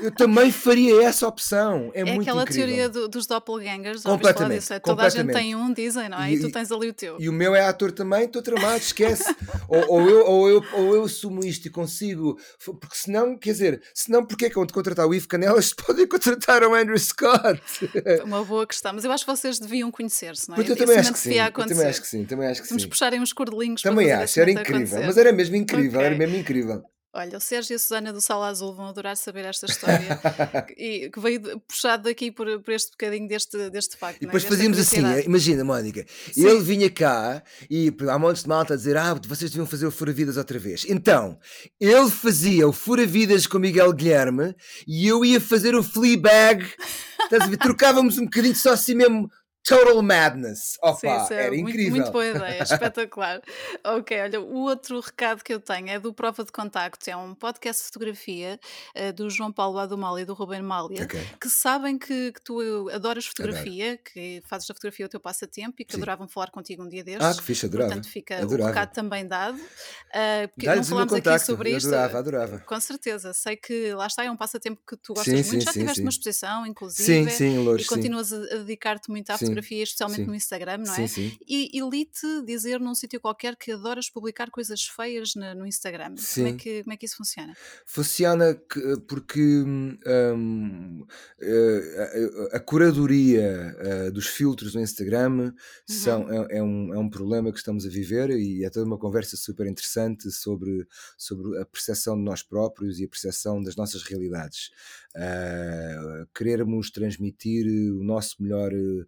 C: Eu também faria essa opção. É,
B: É
C: muito
B: aquela
C: incrível.
B: teoria do- dos doppelgangers,
C: Completamente,
B: disso? É, toda a gente tem um, dizem, não é?
C: E-
B: E, tu tens ali o teu.
C: E o meu é ator também, estou tramado, esquece. ou, ou eu, ou, eu, ou eu assumo isto e consigo. Porque senão, quer dizer, senão porque é que eu de contratar o Ivo Canelas podem contratar o Andrew Scott?
B: Uma boa questão. Mas eu acho que vocês deviam conhecer-se, não é?
C: Porque eu também acho que sim. Eu também acho que sim, também acho que
B: Vamos
C: sim.
B: puxarem uns cordelinhos
C: Também acho, era incrível,
B: acontecer.
C: mas era mesmo incrível, era
B: Ok.
C: mesmo incrível.
B: Olha, o Sérgio e a Susana do Sala Azul vão adorar saber esta história e que veio puxado daqui por, por este bocadinho deste, deste facto.
C: E
B: é?
C: depois fazíamos assim, imagina, Mónica,
B: Sim.
C: ele vinha cá e há montes de malta a dizer: Ah, vocês deviam fazer o Fura Vidas outra vez. Então, ele fazia o Fura Vidas com Miguel Guilherme e eu ia fazer o Fleabag. Estás a ver? Trocávamos um bocadinho só assim mesmo. Total madness. Opa,
B: Sim, isso é
C: era
B: muito,
C: incrível.
B: muito boa ideia, espetacular. ok, olha, o outro recado que eu tenho é do Prova de Contacto, é um podcast de fotografia eh, do João Paulo Adumal e do Ruben Mália,
C: Ok.
B: que sabem que, que tu adoras fotografia, que fazes a fotografia o teu passatempo e que
C: Sim.
B: adoravam falar contigo um dia destes.
C: Ah, que fixe, adorava.
B: Portanto, fica
C: Adorava.
B: o recado também dado. Ah, porque não falámos aqui sobre isto.
C: adorava, adorava.
B: Com certeza, sei que lá está, é um passatempo que tu gostas
C: Sim,
B: muito.
C: sim,
B: Já
C: sim,
B: tiveste
C: sim.
B: uma exposição, inclusive.
C: Sim, sim,
B: E
C: Lourdes, sim.
B: continuas a, dedicar-te muito à
C: Sim,
B: fotografia, especialmente
C: sim.
B: no Instagram, não é?
C: Sim, sim.
B: E, e li-te dizer num sítio qualquer que adoras publicar coisas feias na- no Instagram. Como é,
C: Sim.
B: que, como é que isso funciona?
C: Funciona que- porque hum, eh, a, a curadoria eh, dos filtros no Instagram são,
B: Uhum.
C: é, é um, é um problema que estamos a viver e é toda uma conversa super interessante sobre, sobre a percepção de nós próprios e a percepção das nossas realidades. Ah, querermos transmitir o nosso melhor eh,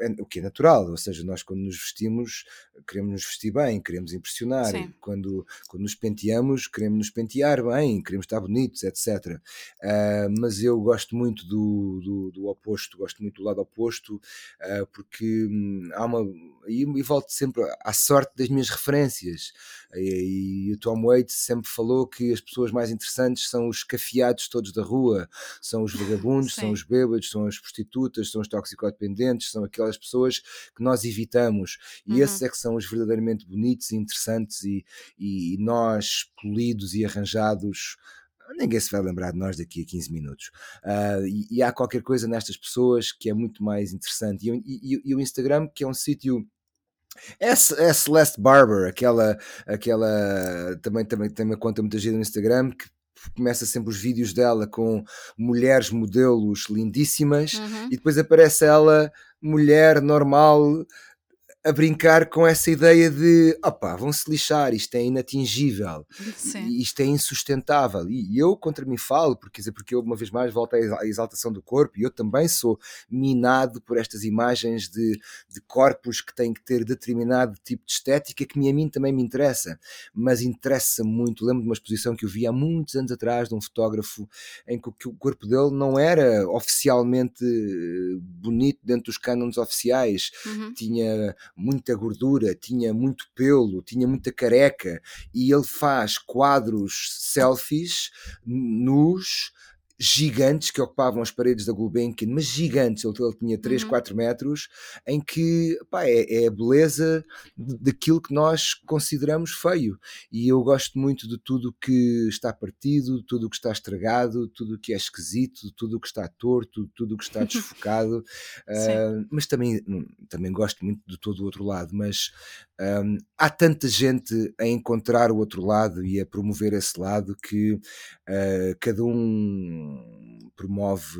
C: é, o que é natural, ou seja, nós quando nos vestimos queremos nos vestir bem, queremos impressionar, quando, quando nos penteamos queremos nos pentear bem, queremos estar bonitos, etc. Uh, ah, mas eu gosto muito do, do, do, oposto, gosto muito do lado oposto, uh, porque hum, há uma. E, e volto sempre à sorte das minhas referências. E, e, o Tom Waits sempre falou que as pessoas mais interessantes são os cafiados todos da rua, são os vagabundos, são os bêbados, são as prostitutas, são os toxicodependentes, são aquelas pessoas que nós evitamos. E uhum. esses é que são os verdadeiramente bonitos e interessantes e, e nós, polidos e arranjados, ninguém se vai lembrar de nós daqui a 15 minutos. Uh, e, e, há qualquer coisa nestas pessoas que é muito mais interessante. E, e, e o Instagram, que é um sítio. É, é Celeste Barber, aquela, aquela também, também tem uma conta muita gente no Instagram que começa sempre os vídeos dela com mulheres modelos lindíssimas uhum. e depois aparece ela, mulher normal, a brincar com essa ideia de opá, vão-se lixar, isto é inatingível, isto é insustentável. E eu contra mim falo, porque, dizer, porque eu uma vez mais volto à exaltação do corpo e eu também sou minado por estas imagens de, de corpos que têm que ter determinado tipo de estética que a mim também me interessa, mas interessa muito. Lembro de uma exposição que eu vi há muitos anos atrás de um fotógrafo em que o corpo dele não era oficialmente eh, bonito dentro dos cânones oficiais, uhum. tinha muita gordura, tinha muito pelo, tinha muita careca, e ele faz quadros selfies nus gigantes que ocupavam as paredes da Gulbenkian, mas gigantes, ele, ele tinha 3, uhum. 4 metros, em que pá, é, é, a beleza daquilo que nós consideramos feio. E eu gosto muito de tudo que está partido, tudo que está estragado, tudo que é esquisito, tudo que está torto, tudo que está desfocado, uh, mas também, hum, também gosto muito de todo o outro lado, mas um, há tanta gente a encontrar o outro lado e a promover esse lado que uh, cada um promove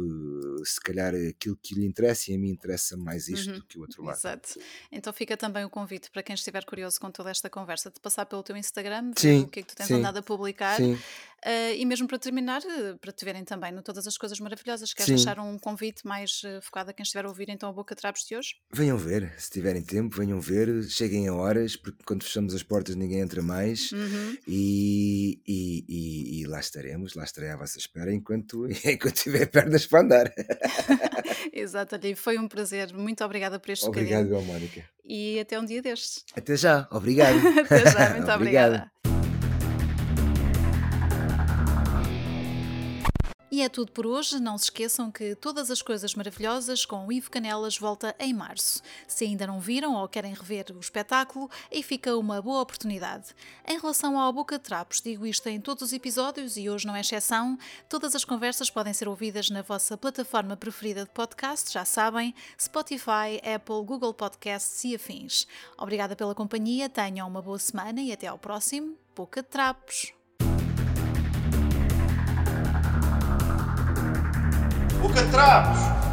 C: se calhar aquilo que lhe interessa e a mim interessa mais isto uhum. do que o outro lado.
B: Exato. Então fica também o convite para quem estiver curioso com toda esta conversa de passar pelo teu Instagram, sim, o que é que tu tens sim, andado a publicar. Sim. Uh, e mesmo para terminar, uh, para te verem também no Todas as Coisas Maravilhosas, queres Sim. deixar um convite mais uh, focado a quem estiver a ouvir então a Boca Trapos de hoje?
C: Venham ver, se tiverem tempo, venham ver, cheguem a horas, porque quando fechamos as portas ninguém entra mais uhum. e, e, e, e, lá estaremos, lá estarei à vossa espera enquanto, enquanto tiver pernas para andar.
B: Exato, foi um prazer, muito obrigada por este
C: Obrigado, Mónica.
B: E até um dia destes.
C: Até já, obrigado.
B: até já, muito obrigada. E é tudo por hoje. Não se esqueçam que todas as coisas maravilhosas com o Ivo Canelas volta em março. Se ainda não viram ou querem rever o espetáculo, aí fica uma boa oportunidade. Em relação ao Boca Trapos, digo isto em todos os episódios e hoje não é exceção. Todas as conversas podem ser ouvidas na vossa plataforma preferida de podcast, já sabem, Spotify, Apple, Google Podcasts e afins. Obrigada pela companhia, tenham uma boa semana e até ao próximo Boca de Trapos.
A: O Catrapos!